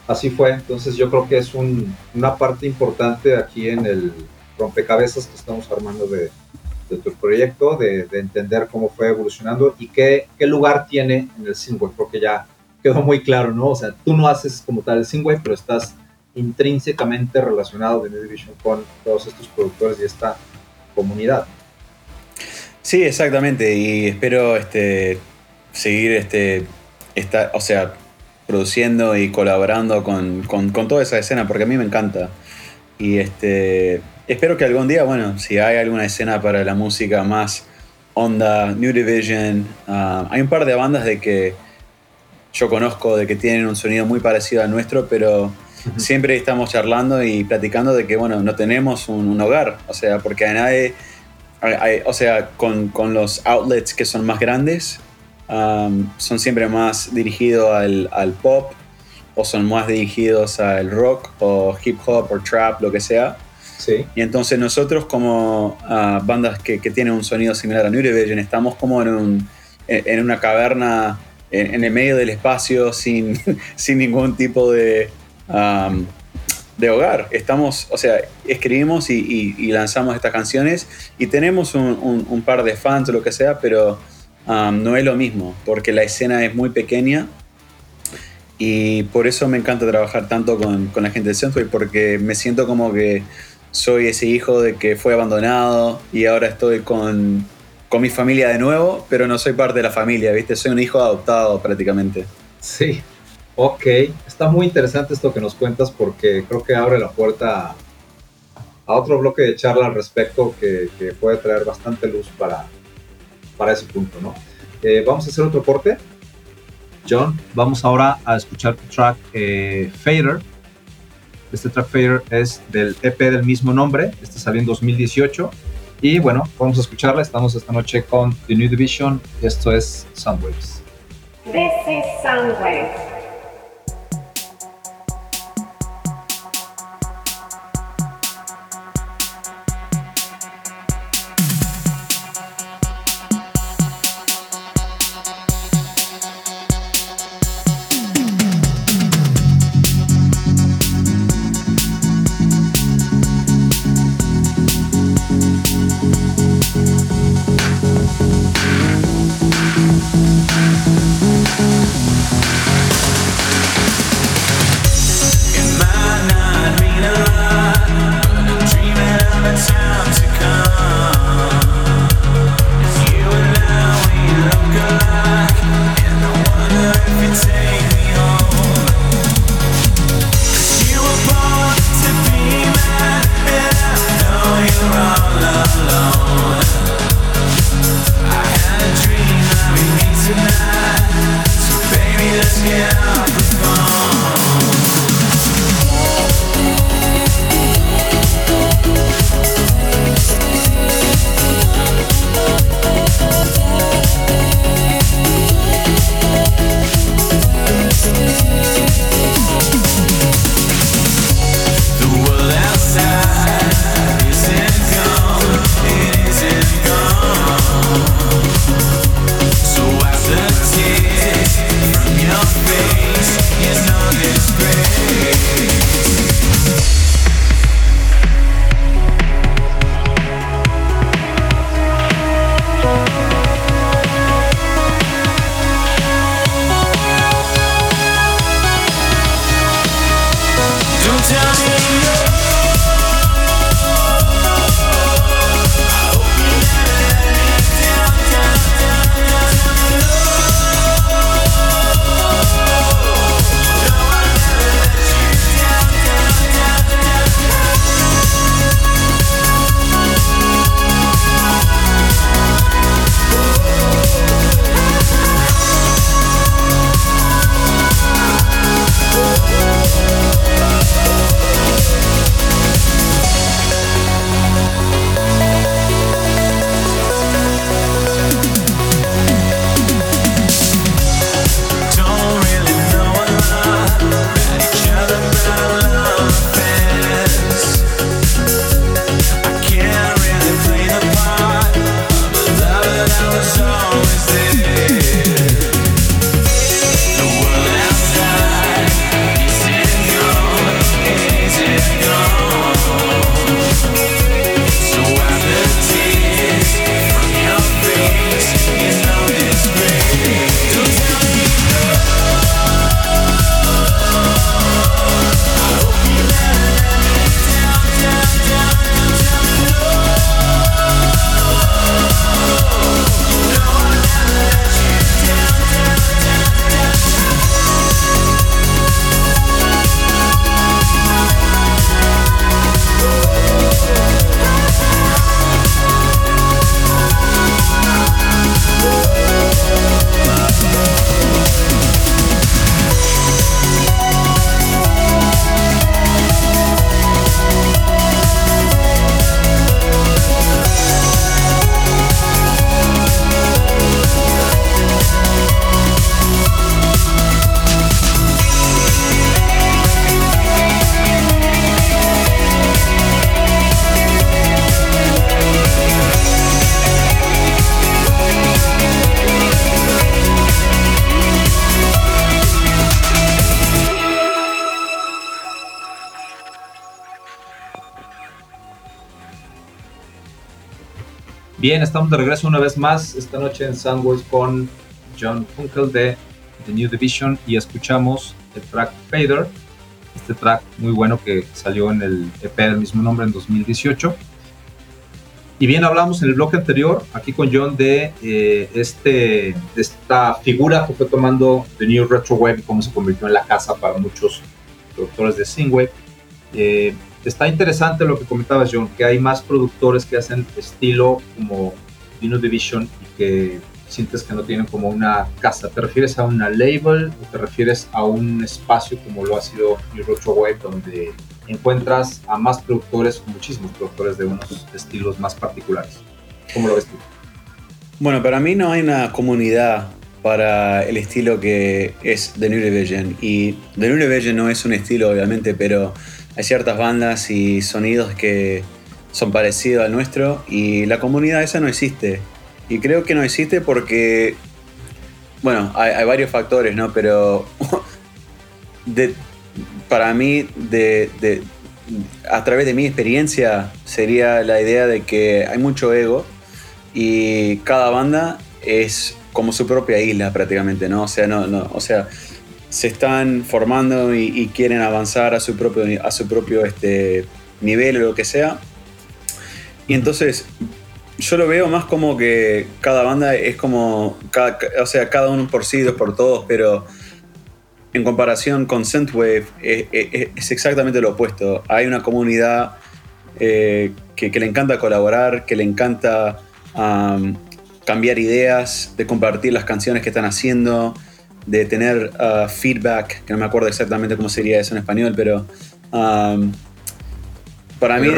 A: así fue. Entonces yo creo que es un, una parte importante aquí en el rompecabezas que estamos armando de, tu proyecto, de, de, entender cómo fue evolucionando y qué, lugar tiene en el single. Creo que ya quedó muy claro, ¿no? O sea, tú no haces como tal el single, pero estás intrínsecamente relacionado de New con todos estos productores y esta comunidad.
B: Sí, exactamente. Y espero este, seguir este, o sea, produciendo y colaborando con, toda esa escena, porque a mí me encanta. Y este, espero que algún día, bueno, si hay alguna escena para la música más onda, New Division, ah, hay un par de bandas de que yo conozco de que tienen un sonido muy parecido al nuestro, pero siempre estamos charlando y platicando de que, bueno, no tenemos un, un hogar, o sea, porque a nadie o sea, con, con, los outlets que son más grandes, um, son siempre más dirigidos al, al, pop o son más dirigidos al rock o hip hop o trap, lo que sea. Y entonces nosotros como uh, bandas que, que, tienen un sonido similar a New estamos como en, un, en una caverna en, el medio del espacio sin, sin ningún tipo de... De hogar. Estamos, o sea, escribimos y, lanzamos estas canciones y tenemos un, par de fans o lo que sea, pero no es lo mismo, porque la escena es muy pequeña y por eso me encanta trabajar tanto con, la gente de Century, porque me siento como que soy ese hijo de que fue abandonado y ahora estoy con, con mi familia de nuevo, pero no soy parte de la familia, ¿viste? Soy un hijo adoptado prácticamente.
A: Sí, Ok, está muy interesante esto que nos cuentas porque creo que abre la puerta a, otro bloque de charla al respecto que, puede traer bastante luz para, para ese punto, ¿no? Eh, vamos a hacer otro corte. John, vamos ahora a escuchar tu track eh, Fader. Este track Fader es del EP del mismo nombre, este salió en 2018. Y bueno, vamos a escucharla. Estamos esta noche con The New Division. Esto es Soundwaves.
C: This is Soundwaves.
A: Bien, estamos de regreso una vez más esta noche en Soundwaves con John Funkel de The New Division y escuchamos el track Fader, este track muy bueno que salió en el EP del mismo nombre en 2018. Y bien, hablamos en el bloque anterior, aquí con John, de, eh, este, de esta figura que fue tomando The New Retro Wave y cómo se convirtió en la casa para muchos productores de Synthwave. Eh, está interesante lo que comentabas, John, que hay más productores que hacen estilo como Dino Division y que sientes que no tienen como una casa. ¿Te refieres a una label o te refieres a un espacio como lo ha sido Retro Wave, donde encuentras a más productores, muchísimos productores de unos estilos más particulares. ¿Cómo lo ves tú?
B: Bueno, para mí no hay una comunidad para el estilo que es The New Division. Y The New Division no es un estilo, obviamente, pero hay ciertas bandas y sonidos que son parecidos al nuestro y la comunidad esa no existe. Y creo que no existe porque, bueno, hay, varios factores, ¿no? Pero de, para mí, de, a través de mi experiencia, sería la idea de que hay mucho ego y cada banda es como su propia isla prácticamente, ¿no? O sea, no, no, o sea, se están formando y, quieren avanzar a su propio, a su propio este, nivel o lo que sea. Y entonces yo lo veo más como que cada banda es como, o sea, cada uno por sí, dos por todos, pero en comparación con Synthwave es, exactamente lo opuesto. Hay una comunidad eh, que, le encanta colaborar, que le encanta cambiar ideas, de compartir las canciones que están haciendo, de tener uh, feedback, que no me acuerdo exactamente cómo sería eso en español, pero para mí...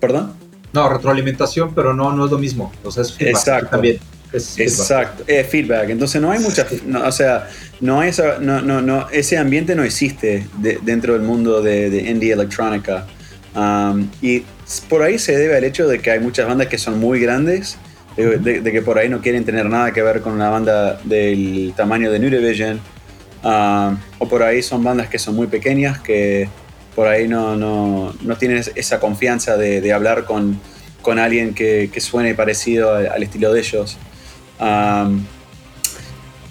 B: ¿Perdón?
A: No, retroalimentación, pero no, no es lo mismo. O sea, es
B: feedback Exacto. también. Exacto, es feedback. Entonces no hay mucha, o sea, no esa, no, no, no, ese ambiente no existe dentro del mundo de, de indie electrónica. Um, y por ahí se debe al hecho de que hay muchas bandas que son muy grandes, de, que por ahí no quieren tener nada que ver con una banda del tamaño de New Division, um, o por ahí son bandas que son muy pequeñas, que por ahí no, no, no tienen esa confianza de, hablar con, con alguien que, que, suene parecido al estilo de ellos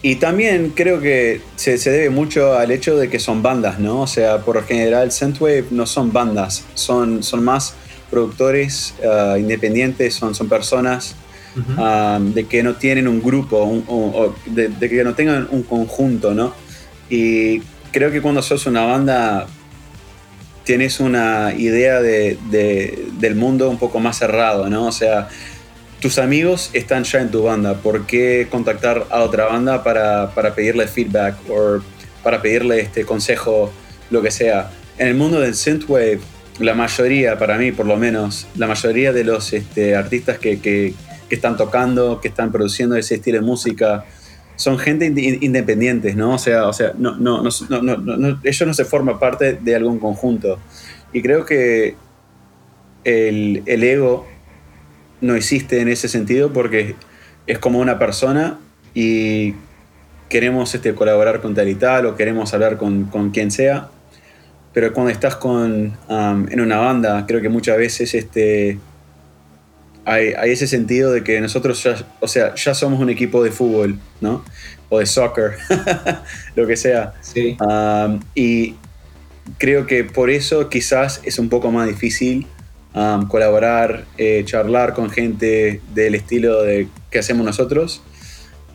B: y también creo que se, debe mucho al hecho de que son bandas, ¿no? O sea, por lo general, Synthwave no son bandas, son, son más productores ah, independientes, son, son personas de que no tienen un grupo, o de, que no tengan un conjunto, ¿no? Y creo que cuando sos una banda tienes una idea de, del mundo un poco más cerrado, ¿no? O sea, tus amigos están ya en tu banda, ¿por qué contactar a otra banda para, pedirle feedback o para pedirle este consejo, lo que sea? En el mundo del synthwave, la mayoría, para mí por lo menos, la mayoría de los este, artistas que, están tocando, que están produciendo ese estilo de música, son gente independientes, ¿no? O sea, o sea no, no, no, ellos no se forman parte de algún conjunto. Y creo que el, el ego no existe en ese sentido porque es como una persona y queremos este, colaborar con tal y tal o queremos hablar con, con quien sea, pero cuando estás con, um, en una banda, creo que muchas veces este, hay, hay, ese sentido de que nosotros ya, o sea, ya somos un equipo de fútbol, ¿no? O de soccer, lo que sea.
A: Sí.
B: Um, y creo que por eso quizás es un poco más difícil colaborar, eh, charlar con gente del estilo de, que hacemos nosotros.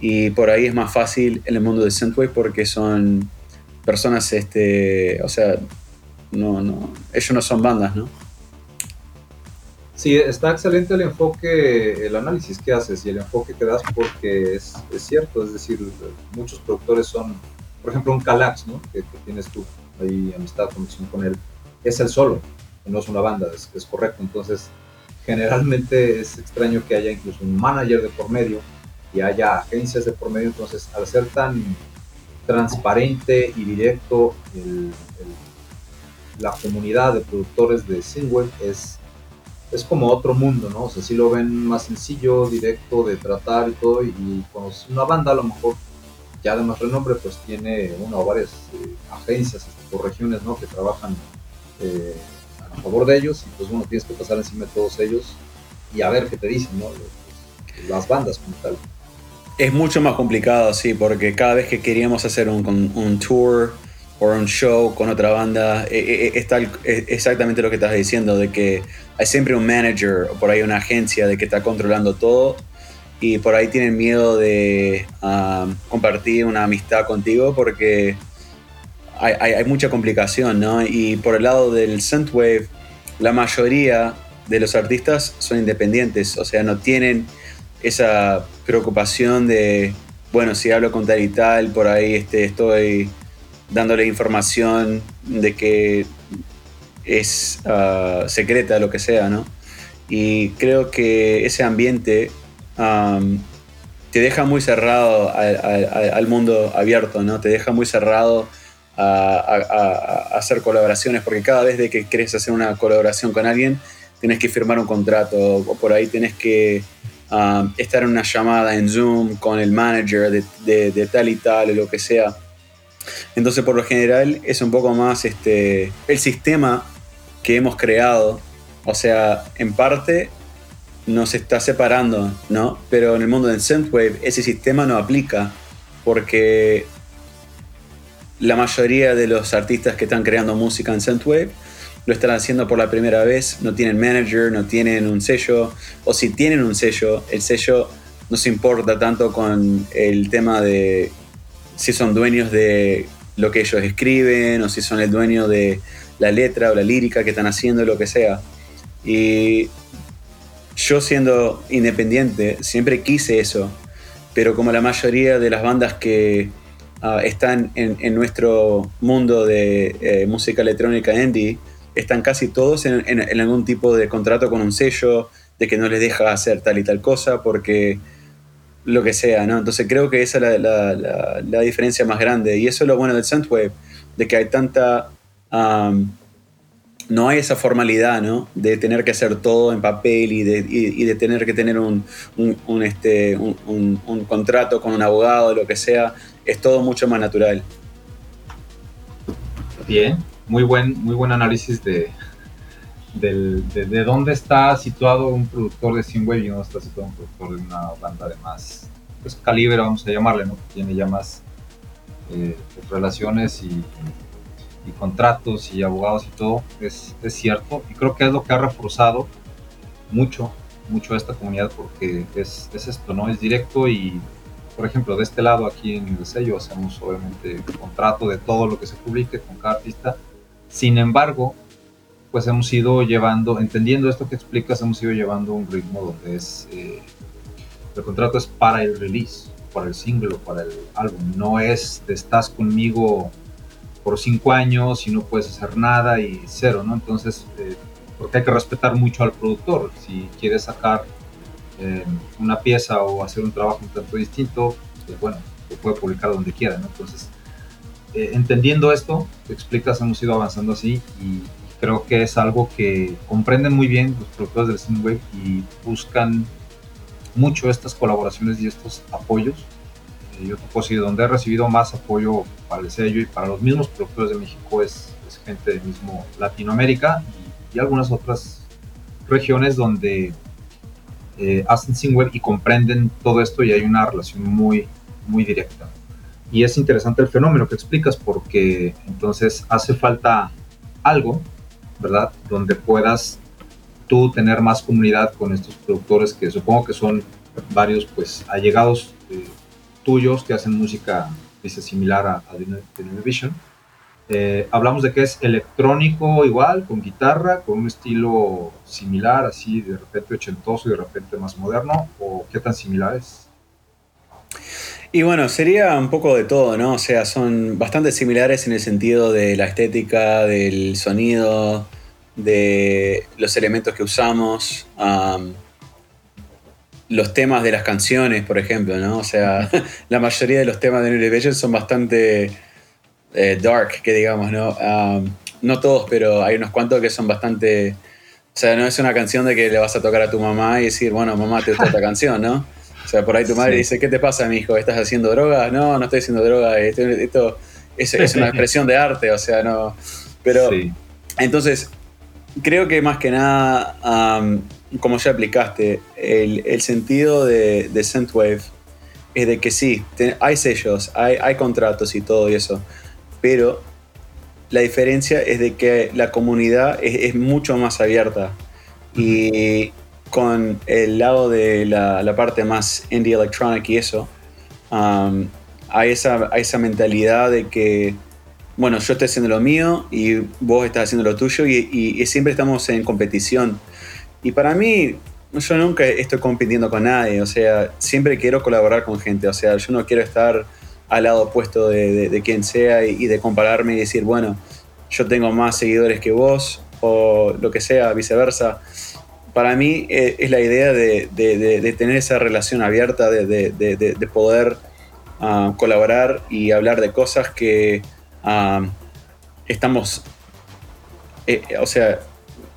B: Y por ahí es más fácil en el mundo de Synthwave porque son personas, este, o sea, no, no, ellos no son bandas, ¿no?
A: Sí, está excelente el enfoque, el análisis que haces y el enfoque que das porque es, es cierto, es decir, muchos productores son, por ejemplo, un Calax, ¿no? Que, tienes tú ahí amistad, conexión con él, es el solo, no es una banda, es, correcto. Entonces, generalmente es extraño que haya incluso un manager de por medio y haya agencias de por medio. Entonces, al ser tan transparente y directo, la comunidad de productores de Singwell es, es como otro mundo, ¿no? O sea, si lo ven más sencillo, directo de tratar y todo. Y, cuando es una banda, a lo mejor ya de más renombre, pues tiene una o varias eh, agencias o regiones, ¿no? Que trabajan. Eh, a favor de ellos y pues bueno, tienes que pasar encima de todos ellos y a ver qué te dicen, ¿no? Las bandas como tal.
B: Es mucho más complicado, sí, porque cada vez que queríamos hacer un tour o un show con otra banda, eh, eh, es, exactamente lo que estás diciendo, de que hay siempre un manager o por ahí una agencia de que está controlando todo y por ahí tienen miedo de um, compartir una amistad contigo porque hay, hay, mucha complicación, ¿no? Y por el lado del Synthwave, la mayoría de los artistas son independientes, o sea, no tienen esa preocupación de, bueno, si hablo con tal y tal, por ahí este, estoy dándole información de que es uh, secreta, lo que sea, ¿no? Y creo que ese ambiente te deja muy cerrado al, mundo abierto, ¿no? Te deja muy cerrado a, hacer colaboraciones, porque cada vez que querés hacer una colaboración con alguien, tienes que firmar un contrato, o por ahí tienes que estar en una llamada en Zoom con el manager de, de, tal y tal, o lo que sea. Entonces, por lo general, es un poco más este, el sistema que hemos creado. O sea, en parte nos está separando, ¿no? Pero en el mundo del Synthwave ese sistema no aplica porque la mayoría de los artistas que están creando música en Synthwave lo están haciendo por la primera vez, no tienen manager, no tienen un sello, o si tienen un sello, el sello no se importa tanto con el tema de si son dueños de lo que ellos escriben o si son el dueño de la letra o la lírica que están haciendo, lo que sea. Y yo siendo independiente siempre quise eso, pero como la mayoría de las bandas que ah, están en, nuestro mundo de eh, música electrónica indie, están casi todos en, en, algún tipo de contrato con un sello de que no les deja hacer tal y tal cosa porque lo que sea, ¿no? Entonces creo que esa es la, diferencia más grande. Y eso es lo bueno del Synthwave, de que hay tanta... no hay esa formalidad, ¿no? De tener que hacer todo en papel y de, de tener que tener un, un, este, un, contrato con un abogado, lo que sea. Es todo mucho más natural.
A: Bien, muy buen, muy buen análisis de, de, dónde está situado un productor de Synthwave y dónde está situado un productor de una banda de más pues, calibre, vamos a llamarle, ¿no? que tiene ya más eh, pues, relaciones y, contratos y abogados y todo, es, es, cierto. Y creo que es lo que ha reforzado mucho, mucho a esta comunidad porque es, es esto, ¿no? Es directo y, por ejemplo, de este lado aquí en el sello hacemos obviamente contrato de todo lo que se publique con cada artista. Sin embargo, pues hemos ido llevando, entendiendo esto que explicas, hemos ido llevando un ritmo donde es, eh, el contrato es para el release, para el single para el álbum, no es de estás conmigo por cinco años y no puedes hacer nada y cero, ¿no? Entonces, eh, porque hay que respetar mucho al productor, si quieres sacar eh, una pieza o hacer un trabajo un tanto distinto, pues bueno, lo puede publicar donde quiera, ¿no? Entonces, entendiendo esto, te explicas, hemos ido avanzando así y creo que es algo que comprenden muy bien los productores del Synthwave y buscan mucho estas colaboraciones y estos apoyos. Eh, yo te puedo donde he recibido más apoyo para el sello y para los mismos productores de México es, gente de mismo Latinoamérica y, algunas otras regiones donde eh, hacen Synthwave y comprenden todo esto y hay una relación muy, muy directa. Y es interesante el fenómeno que explicas porque entonces hace falta algo ¿verdad? Donde puedas tú tener más comunidad con estos productores que supongo que son varios pues allegados eh, tuyos que hacen música dice similar a, a Vision. Eh, hablamos de que es electrónico igual, con guitarra, con un estilo similar, así de repente ochentoso y de repente más moderno, o qué tan similar es?
B: Y bueno, sería un poco de todo, ¿no? O sea, son bastante similares en el sentido de la estética, del sonido, de los elementos que usamos, los temas de las canciones, por ejemplo, ¿no? O sea, la mayoría de los temas de New Vision son bastante eh, dark, que digamos, ¿no? no todos, pero hay unos cuantos que son bastante... O sea, no es una canción de que le vas a tocar a tu mamá y decir, bueno, mamá, te gusta esta canción, ¿no? O sea, por ahí tu madre dice, ¿qué te pasa, mi hijo? ¿Estás haciendo droga? No, no estoy haciendo droga. Esto, es, una expresión de arte, o sea, no... Pero, entonces, creo que más que nada como ya aplicaste, el, sentido de, de es de que sí, hay sellos, hay, hay contratos y todo eso, pero la diferencia es de que la comunidad es, mucho más abierta y con el lado de la, parte más indie electronic y eso, um, hay, esa, esa mentalidad de que, bueno, yo estoy haciendo lo mío y vos estás haciendo lo tuyo y, siempre estamos en competición. Y para mí, yo nunca estoy compitiendo con nadie, o sea, siempre quiero colaborar con gente, o sea, yo no quiero estar al lado opuesto de, quien sea y, de compararme y decir, bueno, yo tengo más seguidores que vos o lo que sea, viceversa. Para mí eh, es la idea de, tener esa relación abierta, de, poder ah, colaborar y hablar de cosas que ah, estamos, eh, o sea,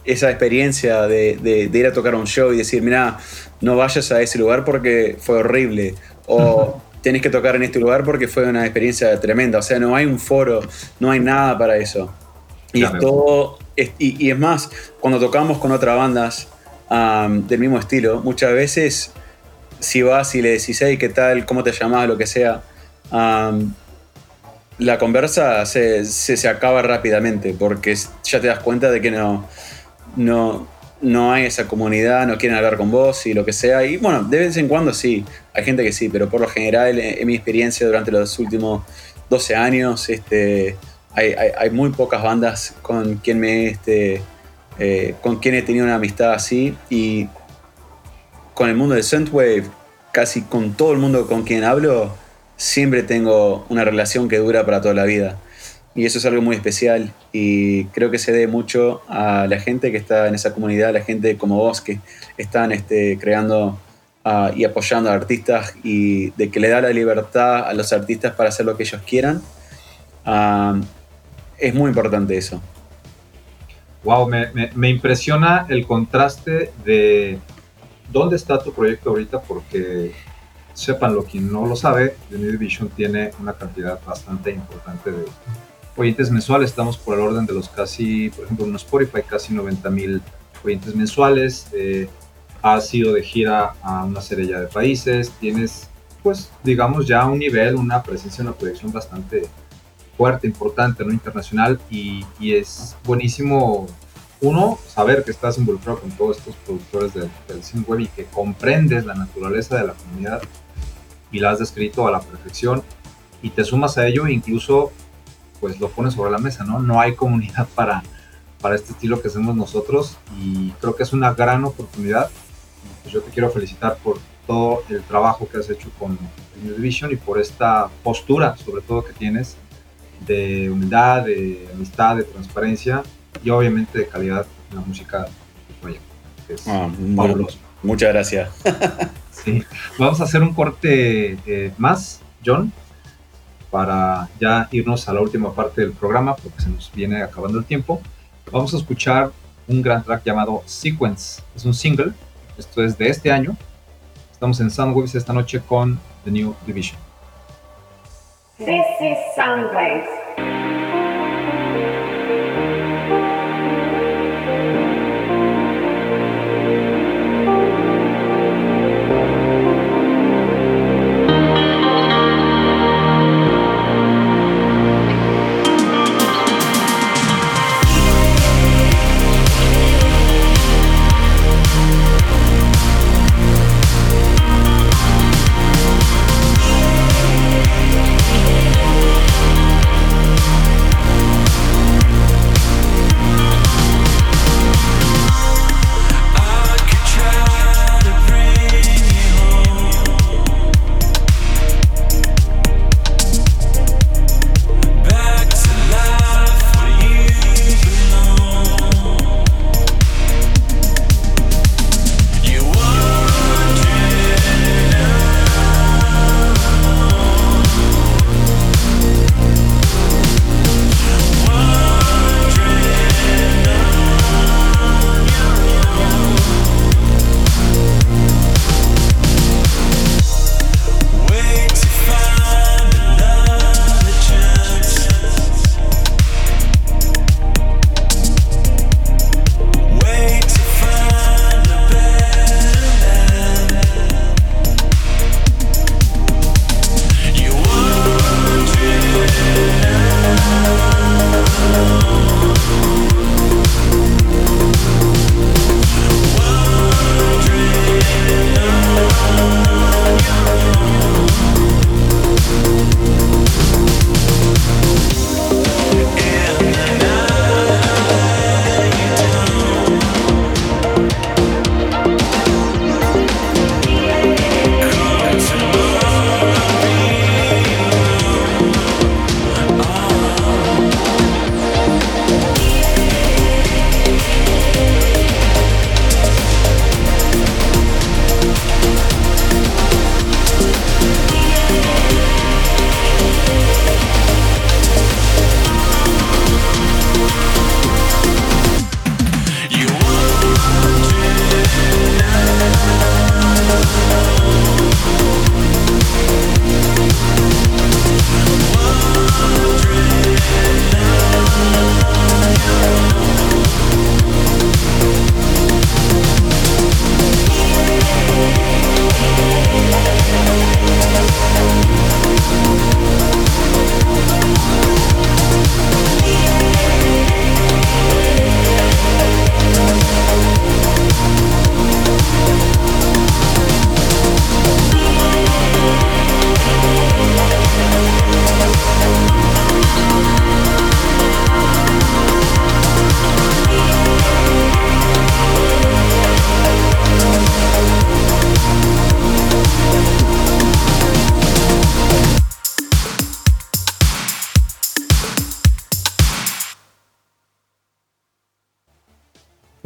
B: esa experiencia de, ir a tocar un show y decir, mira, no vayas a ese lugar porque fue horrible. O tenés que tocar en este lugar porque fue una experiencia tremenda. O sea, no hay un foro, no hay nada para eso. Y, y, es más, cuando tocamos con otras bandas del mismo estilo, muchas veces si vas y le decís, hey, ¿qué tal? ¿Cómo te llamás? Lo que sea. la conversa se, se, acaba rápidamente porque ya te das cuenta de que no, no, no hay esa comunidad, no quieren hablar con vos y lo que sea. Y bueno, de vez en cuando sí, hay gente que sí, pero por lo general, en, mi experiencia durante los últimos 12 años, este, hay, hay, muy pocas bandas con quien me este, eh, con quien he tenido una amistad así. Y con el mundo de Synthwave, casi con todo el mundo con quien hablo, siempre tengo una relación que dura para toda la vida. Y eso es algo muy especial y creo que se debe mucho a la gente que está en esa comunidad, a la gente como vos que están este, creando ah, y apoyando a artistas y de que le da la libertad a los artistas para hacer lo que ellos quieran. Ah, es muy importante eso.
A: Wow, me, impresiona el contraste de dónde está tu proyecto ahorita porque sepan lo quien no lo sabe, The New Division tiene una cantidad bastante importante de oyentes mensuales, estamos por el orden de los casi, por ejemplo, en Spotify, casi 90 mil oyentes mensuales. Eh, has ido de gira a una serie de países, tienes, pues, digamos, ya un nivel, una presencia, una proyección bastante fuerte, importante, ¿no? Internacional, y, y es buenísimo, uno, saber que estás involucrado con todos estos productores del, del cine web y que comprendes la naturaleza de la comunidad y la has descrito a la perfección y te sumas a ello incluso pues lo pone sobre la mesa, ¿no? No hay comunidad para, para este estilo que hacemos nosotros y creo que es una gran oportunidad. Pues yo te quiero felicitar por todo el trabajo que has hecho con New Division y por esta postura, sobre todo que tienes, de humildad, de amistad, de transparencia y obviamente de calidad en la música
B: que es ah, Muchas gracias.
A: sí. Vamos a hacer un corte eh, más, John para ya irnos a la última parte del programa, porque se nos viene acabando el tiempo, vamos a escuchar un gran track llamado Sequence. Es un single, esto es de este año. Estamos en Soundwaves esta noche con The New Division.
C: This is Soundwaves.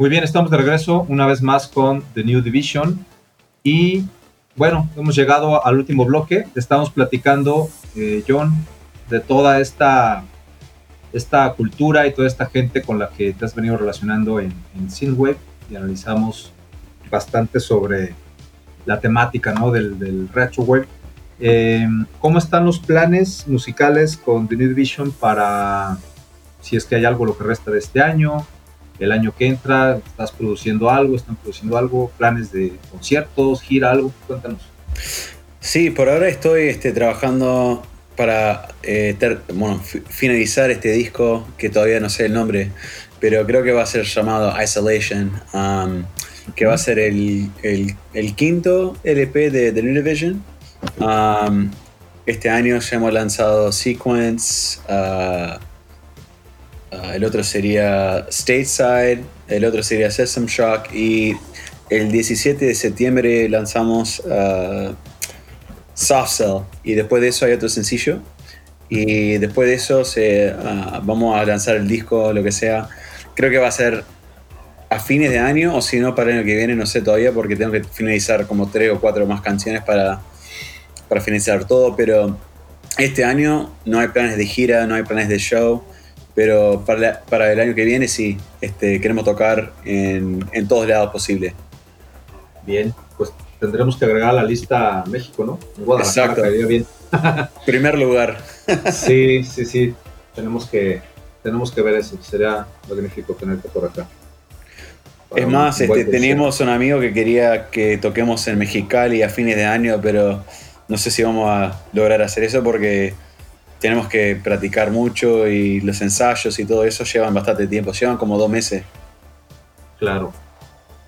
A: Muy bien, estamos de regreso una vez más con The New Division. Y bueno, hemos llegado al último bloque. Estamos platicando, eh, John, de toda esta, esta cultura y toda esta gente con la que te has venido relacionando en, en Synthwave y analizamos bastante sobre la temática ¿no? del, del. Eh, ¿Cómo están los planes musicales con The New Division para si es que hay algo lo que resta de este año? El año que entra, estás produciendo algo, están produciendo algo, planes de conciertos, gira, algo, cuéntanos.
B: Sí, por ahora estoy este, trabajando para eh, bueno, finalizar este disco, que todavía no sé el nombre, pero creo que va a ser llamado Isolation, um, que va a ser el, quinto LP de The New Division. Um, este año ya hemos lanzado Sequence, uh, uh, el otro sería Stateside, el otro sería Sesame Shock y el 17 de septiembre lanzamos uh, Soft Cell. Y después de eso hay otro sencillo. Y después de eso se, vamos a lanzar el disco, lo que sea. Creo que va a ser a fines de año o si no para el año que viene, no sé todavía porque tengo que finalizar como tres o cuatro más canciones para, para finalizar todo, pero este año no hay planes de gira, no hay planes de show, pero para, para el año que viene sí, este, queremos tocar en, en todos lados posible.
A: Bien, pues tendremos que agregar a la lista México, ¿no?
B: Guadalajara Exacto. bien. Primer lugar.
A: sí, sí, sí. Tenemos que, tenemos que ver eso. Sería magnífico tenerte por acá.
B: Es más, este, teníamos un amigo que quería que toquemos en Mexicali a fines de año, pero no sé si vamos a lograr hacer eso porque tenemos que practicar mucho y los ensayos y todo eso llevan bastante tiempo, llevan como dos meses.
A: Claro.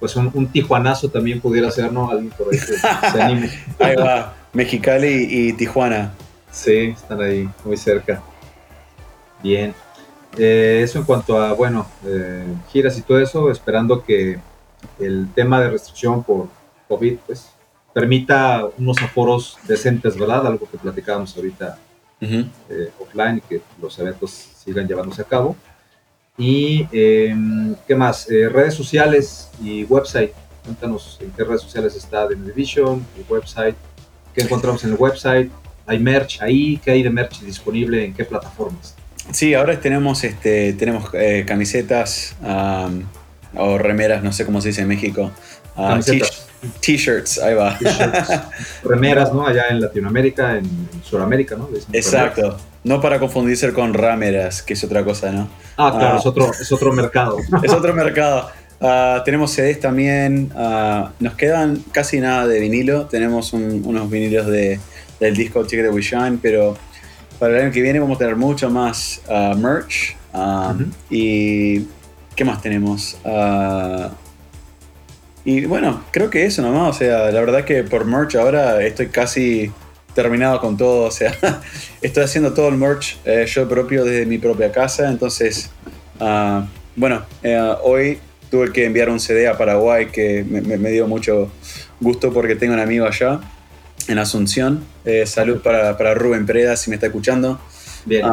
A: Pues un, tijuanazo también pudiera ser, ¿no? Alguien por ahí se
B: anime. ahí va, Mexicali y Tijuana.
A: Sí, están ahí, muy cerca. Bien. Eh, eso en cuanto a, bueno, eh, giras y todo eso, esperando que el tema de restricción por COVID, pues, permita unos aforos decentes, ¿verdad? Algo que platicábamos ahorita eh, offline y que los eventos sigan llevándose a cabo. Y, em, ¿qué más? redes sociales y website. Cuéntanos en qué redes sociales está The Division, el website, qué encontramos en el website, hay merch ahí, qué hay de merch disponible, en qué plataformas.
B: Sí, ahora tenemos, este, tenemos eh, camisetas o remeras, no sé cómo se dice en México.
A: Uh,
B: T-shirts, ahí va.
A: remeras, ¿no? Allá en Latinoamérica, en, Sudamérica, ¿no?
B: Exacto. No para confundirse con rameras, que es otra cosa, ¿no?
A: Ah, claro, ah. es, otro, es otro mercado.
B: es otro mercado. Ah, tenemos CDs también. Ah, nos quedan casi nada de vinilo. Tenemos unos vinilos de, del disco Ticket de We Shine, pero para el año que viene vamos a tener mucho más uh, merch. Um, y ¿qué más tenemos? Y bueno, creo que eso nomás. O sea, la verdad que por merch ahora estoy casi terminado con todo. O sea, estoy haciendo todo el merch eh, yo propio desde mi propia casa. Entonces, uh, bueno, eh, hoy tuve que enviar un CD a Paraguay que me, me dio mucho gusto porque tengo un amigo allá en Asunción. Eh, salud para, para, Rubén Preda, si me está escuchando.
A: Bien.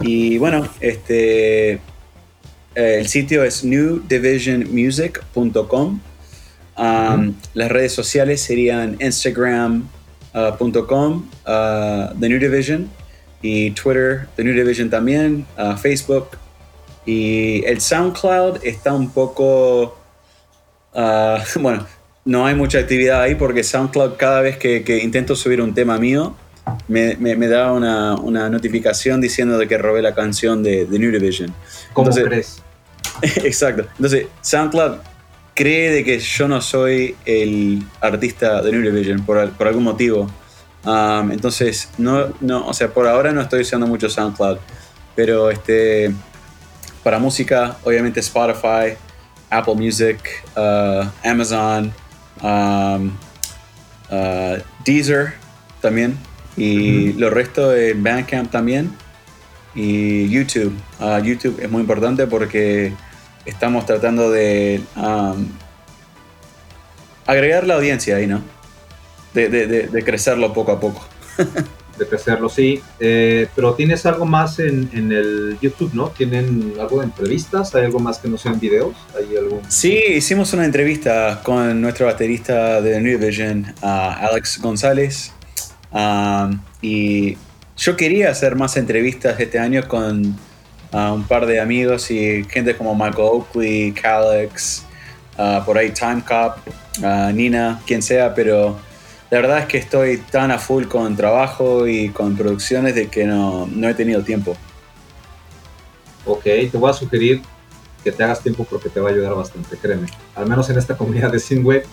B: y bueno, este, eh, el sitio es newdivisionmusic.com. Las redes sociales serían instagram.com, uh, uh, The New Division, y Twitter, The New Division también, uh, Facebook. Y el SoundCloud está un poco, bueno, no hay mucha actividad ahí porque SoundCloud cada vez que, intento subir un tema mío me, da una, notificación diciendo de que robé la canción de, The New Division.
A: ¿Cómo crees?
B: exacto. Entonces, SoundCloud cree de que yo no soy el artista de New Division por, por algún motivo. Um, entonces, no, no, o sea, por ahora no estoy usando mucho SoundCloud. Pero este, para música, obviamente Spotify, Apple Music, uh, Amazon, um, uh, Deezer también, y lo resto en Bandcamp también, y YouTube. Uh, YouTube es muy importante porque estamos tratando de um, agregar la audiencia ahí, ¿no? De, de, de, crecerlo poco a poco.
A: de crecerlo, sí. Eh, pero tienes algo más en, en, el YouTube, ¿no? ¿Tienen algo de entrevistas? ¿Hay algo más que no sean videos? ¿Hay algún...
B: Sí, hicimos una entrevista con nuestro baterista de New Vision, Alex González. Um, y yo quería hacer más entrevistas este año con uh, un par de amigos y gente como Michael Oakley, Calex, uh, por ahí Time Cop, uh, Nina, quien sea, pero la verdad es que estoy tan a full con trabajo y con producciones de que no, no he tenido tiempo.
A: Ok, te voy a sugerir que te hagas tiempo porque te va a ayudar bastante, créeme. Al menos en esta comunidad de Synthwave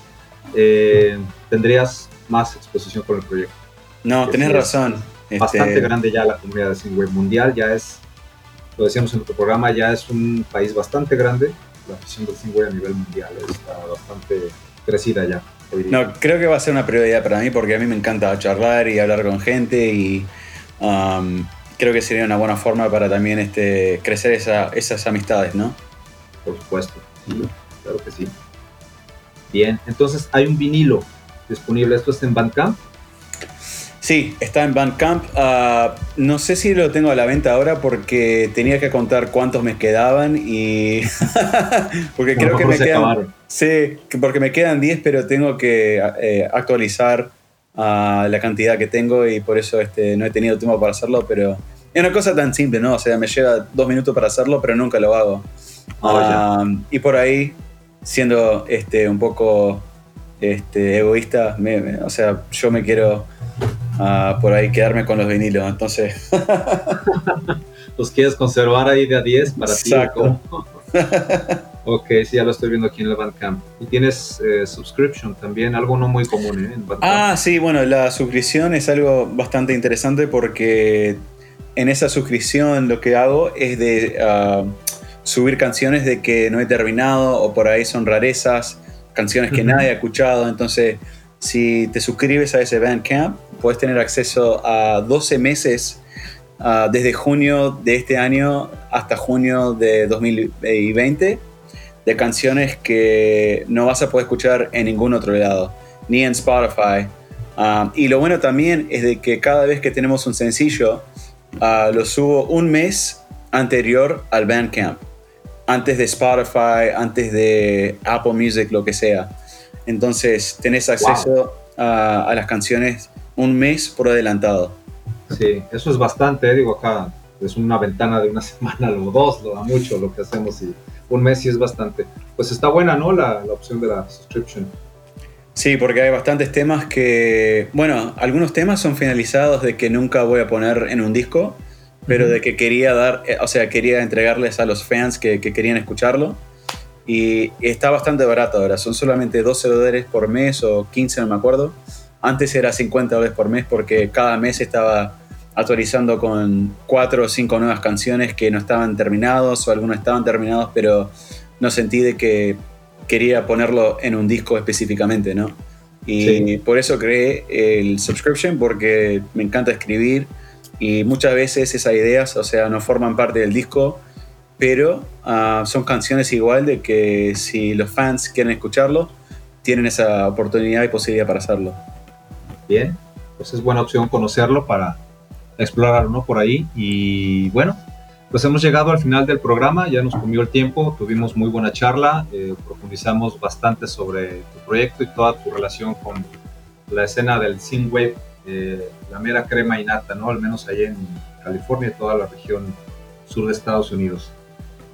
A: eh, tendrías más exposición con el proyecto.
B: No, tenés razón.
A: Bastante este grande ya la comunidad de Synthwave mundial, ya es, lo decíamos en nuestro programa, ya es un país bastante grande. La afición del Synthwave a nivel mundial está bastante crecida ya.
B: No, creo que va a ser una prioridad para mí porque a mí me encanta charlar y hablar con gente y um, creo que sería una buena forma para también este, crecer esas amistades, ¿no?
A: Por supuesto, claro que sí. Bien, entonces hay un vinilo disponible, ¿esto está en Bandcamp?
B: Sí, está en Bandcamp. Uh, no sé si lo tengo a la venta ahora porque tenía que contar cuántos me quedaban y. porque creo que me quedan. Sí, porque me quedan 10, pero tengo que eh, actualizar uh, la cantidad que tengo y por eso este, no he tenido tiempo para hacerlo. Pero es una cosa tan simple, ¿no? O sea, me lleva dos minutos para hacerlo, pero nunca lo hago. Oh, y por ahí, siendo este, un poco este, egoísta, o sea, yo me quiero por ahí quedarme con los vinilos. Entonces.
A: ¿Los quieres conservar ahí de a 10 para ti? ok, sí, ya lo estoy viendo aquí en el Bandcamp. Y tienes eh, subscription también, algo no muy común ¿eh? en
B: Ah, sí, bueno, la suscripción es algo bastante interesante porque en esa suscripción lo que hago es de ah, subir canciones de que no he terminado o por ahí son rarezas, canciones que nadie ha escuchado. Entonces, si te suscribes a ese Bandcamp, puedes tener acceso a 12 meses uh, desde junio de este año hasta junio de 2020 de canciones que no vas a poder escuchar en ningún otro lado, ni en Spotify. Uh, y lo bueno también es de que cada vez que tenemos un sencillo, uh, lo subo un mes anterior al Bandcamp, antes de Spotify, antes de Apple Music, lo que sea. Entonces tenés acceso a, a las canciones un mes por adelantado.
A: Sí, eso es bastante, eh, digo acá, es una ventana de una semana o dos, lo da mucho lo que hacemos y un mes sí es bastante. Pues está buena, ¿no? La, la opción de la subscription.
B: Sí, porque hay bastantes temas que, bueno, algunos temas son finalizados de que nunca voy a poner en un disco, pero de que quería dar, eh, o sea, quería entregarles a los fans que, que querían escucharlo. Y está bastante barato ahora, son solamente 12 dólares por mes o 15, no me acuerdo. Antes era 50 dólares por mes porque cada mes estaba actualizando con cuatro o cinco nuevas canciones que no estaban terminados o algunos estaban terminados, pero no sentí de que quería ponerlo en un disco específicamente, ¿no? Y por eso creé el subscription porque me encanta escribir y muchas veces esas ideas, o sea, no forman parte del disco, pero ah, son canciones igual de que si los fans quieren escucharlo, tienen esa oportunidad y posibilidad para hacerlo.
A: Bien, pues es buena opción conocerlo para explorarlo ¿no? por ahí. Y bueno, pues hemos llegado al final del programa, ya nos comió el tiempo, tuvimos muy buena charla, eh, profundizamos bastante sobre tu proyecto y toda tu relación con la escena del synthwave, eh, la mera crema y nata, ¿no? Al menos allá en California y toda la región sur de Estados Unidos.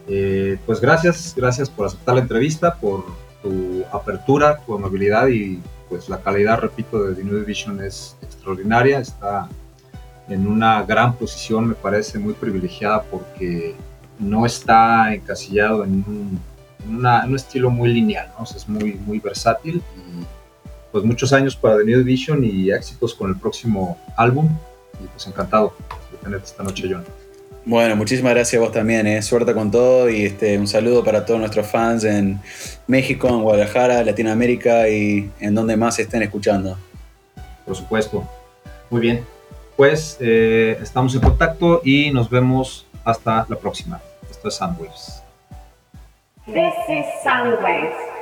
A: Eh, pues gracias, gracias por aceptar la entrevista, por tu apertura, tu amabilidad y pues la calidad, repito, de The New Division es extraordinaria, está en una gran posición, me parece muy privilegiada porque no está encasillado en un, un estilo muy lineal, ¿no? es muy, muy versátil y pues muchos años para The New Division y éxitos con el próximo álbum y pues encantado de tenerte esta noche, John.
B: Bueno, muchísimas gracias a vos también, eh. suerte con todo y este, un saludo para todos nuestros fans en México, en Guadalajara, Latinoamérica y en donde más estén escuchando.
A: Por supuesto. Muy bien. Pues eh, estamos en contacto y nos vemos hasta la próxima. Esto es Soundwaves.
C: This is Soundwaves.